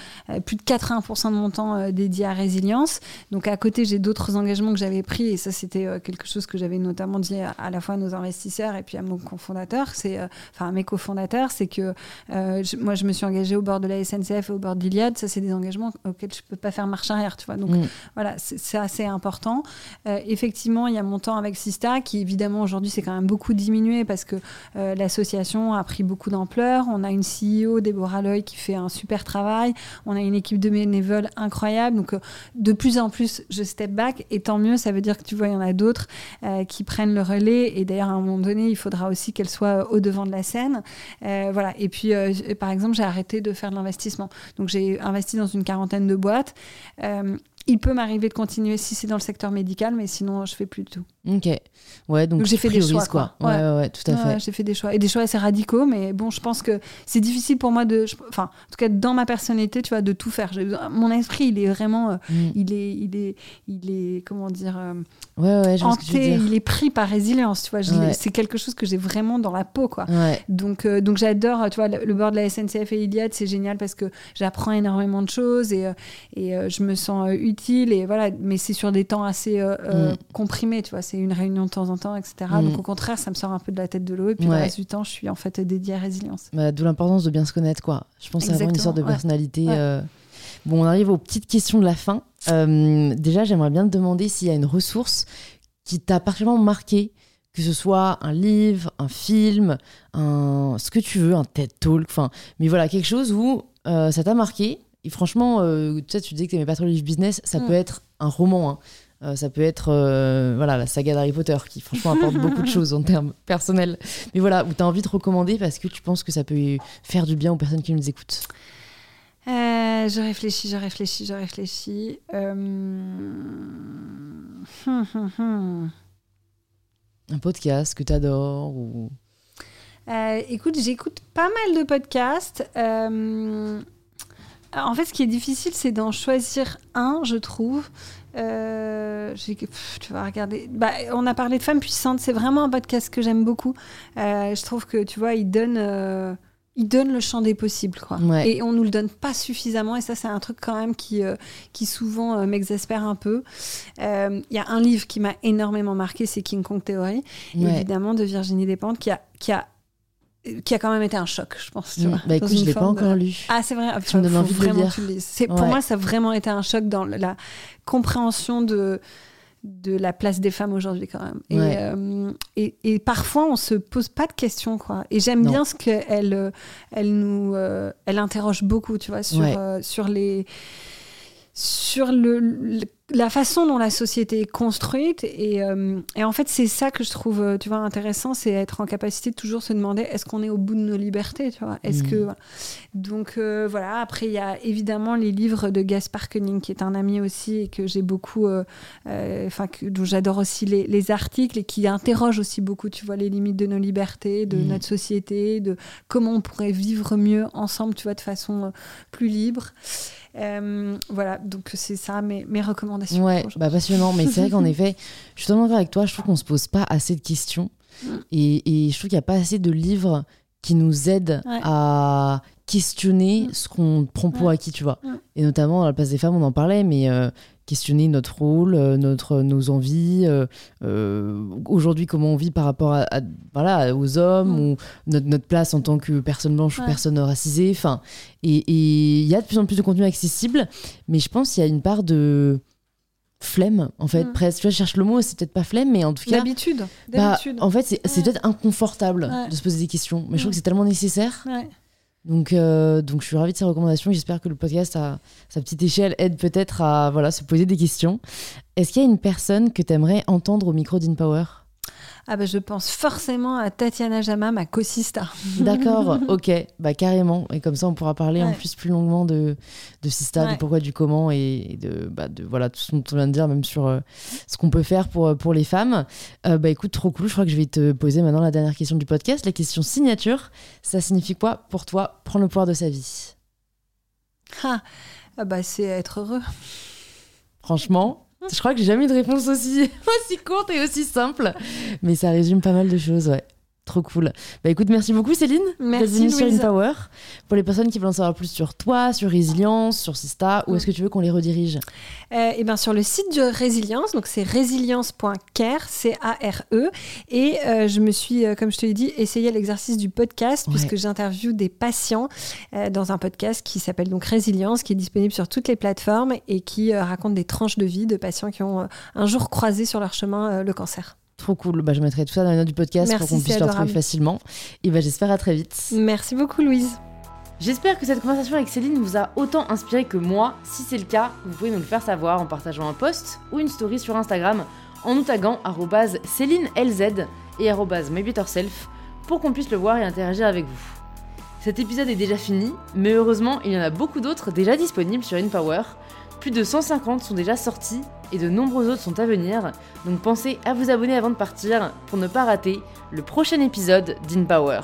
plus de 80% de mon temps euh, dédié à résilience. Donc à côté, j'ai d'autres engagements que j'avais pris et ça, c'était euh, quelque chose que j'avais notamment dit à, la fois à nos investisseurs et puis à mon cofondateur, c'est, euh, enfin à mes cofondateurs, c'est que moi, je me suis engagée au bord de la SNCF au bord d'Iliade, ça, c'est des engagements auxquels je peux pas faire marche arrière, tu vois. Donc, mm. voilà, c'est assez important. Euh, effectivement, il y a mon temps avec Sista, qui évidemment, aujourd'hui, c'est quand même beaucoup diminué parce que euh, l'association a pris beaucoup d'ampleur. On a une CEO, Déborah Loy, qui fait un super travail. On a une équipe de bénévoles incroyable. Donc, de plus en plus, je step back. Et tant mieux, ça veut dire que, tu vois, il y en a d'autres qui prennent le relais. Et d'ailleurs, à un moment donné, il faudra aussi qu'elle soit au devant de la scène. voilà. Et puis, par exemple, j'ai arrêté de faire de l'investissement. Donc j'ai investi dans une quarantaine de boîtes. Euh, il peut m'arriver de continuer si c'est dans le secteur médical, mais sinon je fais plus du tout. Ok. Ouais, donc, j'ai fait des choix. Quoi. Ouais, ouais, ouais, tout à fait. j'ai fait des choix. Et des choix assez radicaux, mais bon, je pense que c'est difficile pour moi de. Enfin, en tout cas, dans ma personnalité, tu vois, de tout faire. Mon esprit, il est vraiment. Euh, mm. il, est, il, est, il est. Comment dire euh, Ouais, ouais, je hanté, il est pris par résilience, tu vois. C'est quelque chose que j'ai vraiment dans la peau, quoi. Donc, euh, donc j'adore, tu vois, le, bord de la SNCF et Iliad, c'est génial parce que j'apprends énormément de choses et, et je me sens utile. Et voilà, mais c'est sur des temps assez mm. comprimés, tu vois c'est une réunion de temps en temps, etc. Mm. Donc au contraire, ça me sort un peu de la tête de l'eau. Et puis le reste du temps, je suis en fait dédiée à résilience. Bah, D'où l'importance de bien se connaître, quoi. Je pense que c'est vraiment une sorte de personnalité. Euh. Bon, on arrive aux petites questions de la fin. Euh, déjà, j'aimerais bien te demander s'il y a une ressource qui t'a particulièrement marqué, que ce soit un livre, un film, un... ce que tu veux, un TED Talk, enfin, mais voilà, quelque chose où euh, ça t'a marqué. Et franchement, tu sais, tu disais que tu n'aimais pas trop les livres business, ça mm. peut être un roman. Hein. Euh, ça peut être euh, voilà, la saga d'Harry Potter qui franchement apporte beaucoup de choses en termes personnels. Mais voilà, où tu as envie de recommander parce que tu penses que ça peut faire du bien aux personnes qui nous écoutent? Euh, je réfléchis, je réfléchis, je réfléchis. Un podcast que tu adores ou... écoute, j'écoute pas mal de podcasts. en fait, ce qui est difficile, c'est d'en choisir un, je trouve. Euh, tu vas regarder. Bah, on a parlé de femmes puissantes. C'est vraiment un podcast que j'aime beaucoup. Euh, je trouve que tu vois, il donne, euh, il donne le champ des possibles, quoi. Et on nous le donne pas suffisamment. Et ça, c'est un truc quand même qui, qui souvent m'exaspère un peu. Il y a un livre qui m'a énormément marqué, c'est King Kong Theory, évidemment de Virginie Despentes, qui a, qui a qui a quand même été un choc, je pense. Tu mm. bah écoute, je l'ai pas encore lu. Ah, c'est vrai. Tu me envie de lire. Pour moi, ça a vraiment été un choc dans la compréhension de de la place des femmes aujourd'hui quand même. Euh, et, et, parfois on se pose pas de questions quoi. Et j'aime bien ce qu'elle elle nous euh, elle interroge beaucoup, tu vois, sur euh, sur les sur le la façon dont la société est construite et, euh, et en fait c'est ça que je trouve euh, tu vois intéressant c'est être en capacité de toujours se demander est-ce qu'on est au bout de nos libertés tu vois? Est-ce que mmh. donc euh, voilà après il y a évidemment les livres de Gaspard Koenig qui est un ami aussi et que j'ai beaucoup enfin dont j'adore aussi les, les, articles et qui interrogent aussi beaucoup tu vois les limites de nos libertés de mmh. notre société de comment on pourrait vivre mieux ensemble tu vois de façon plus libre euh, voilà, donc c'est ça mes, mes recommandations. Ouais, bah passionnant. Mais c'est vrai qu'en effet, je suis totalement d'accord avec toi. Je trouve qu'on se pose pas assez de questions. Mm. Et, et, je trouve qu'il n'y a pas assez de livres qui nous aident à questionner mm. ce qu'on prend pour acquis, tu vois. Mm. Et notamment, à la place des femmes, on en parlait, mais euh, questionner notre rôle, euh, notre, nos envies, euh, aujourd'hui comment on vit par rapport à, voilà, aux hommes, mm. ou notre, notre, place en tant que personne blanche ou personne racisée. Enfin, et il y a de plus en plus de contenu accessible, mais je pense qu'il y a une part de flemme en fait mm. presque tu vois je cherche le mot c'est peut-être pas flemme mais en tout cas d'habitude bah, en fait c'est peut-être inconfortable de se poser des questions mais je trouve que c'est tellement nécessaire donc, euh, donc je suis ravie de ces recommandations. J'espère que le podcast à sa petite échelle aide peut-être à voilà, se poser des questions. Est-ce qu'il y a une personne que tu aimerais entendre au micro d'InPower? Ah bah je pense forcément à Tatiana Jama, ma co-sista. D'accord, ok, bah carrément. Et comme ça, on pourra parler en plus plus longuement de, de Sista, du pourquoi, du comment et de, bah, de voilà, tout ce dont on vient de dire, même sur euh, ce qu'on peut faire pour, pour les femmes. Euh, bah écoute, trop cool. Je crois que je vais te poser maintenant la dernière question du podcast. La question signature, ça signifie quoi pour toi prendre le pouvoir de sa vie? Ah, ah bah c'est être heureux. Franchement, je crois que j'ai jamais eu de réponse aussi, aussi courte et aussi simple. Mais ça résume pas mal de choses, ouais. Trop cool. Bah écoute, merci beaucoup Céline Merci sur InPower. Pour les personnes qui veulent en savoir plus sur toi, sur Résilience, sur Sista, où est-ce que tu veux qu'on les redirige? Euh, Et bien sur le site de Résilience, donc c'est résilience.care, C-A-R-E. Et euh, je me suis, euh, comme je te l'ai dit, essayé l'exercice du podcast, puisque j'interviewe des patients euh, dans un podcast qui s'appelle donc Résilience, qui est disponible sur toutes les plateformes et qui raconte des tranches de vie de patients qui ont un jour croisé sur leur chemin le cancer. Trop cool. Bah, je mettrai tout ça dans les notes du podcast pour qu'on puisse le retrouver facilement. Et bah, j'espère à très vite. Merci beaucoup, Louise. J'espère que cette conversation avec Céline vous a autant inspiré que moi. Si c'est le cas, vous pouvez nous le faire savoir en partageant un post ou une story sur Instagram en nous taguant CélineLZ et MyBetterSelf pour qu'on puisse le voir et interagir avec vous. Cet épisode est déjà fini, mais heureusement, il y en a beaucoup d'autres déjà disponibles sur InPower. Plus de 150 sont déjà sortis et de nombreux autres sont à venir, donc pensez à vous abonner avant de partir pour ne pas rater le prochain épisode d'InPower.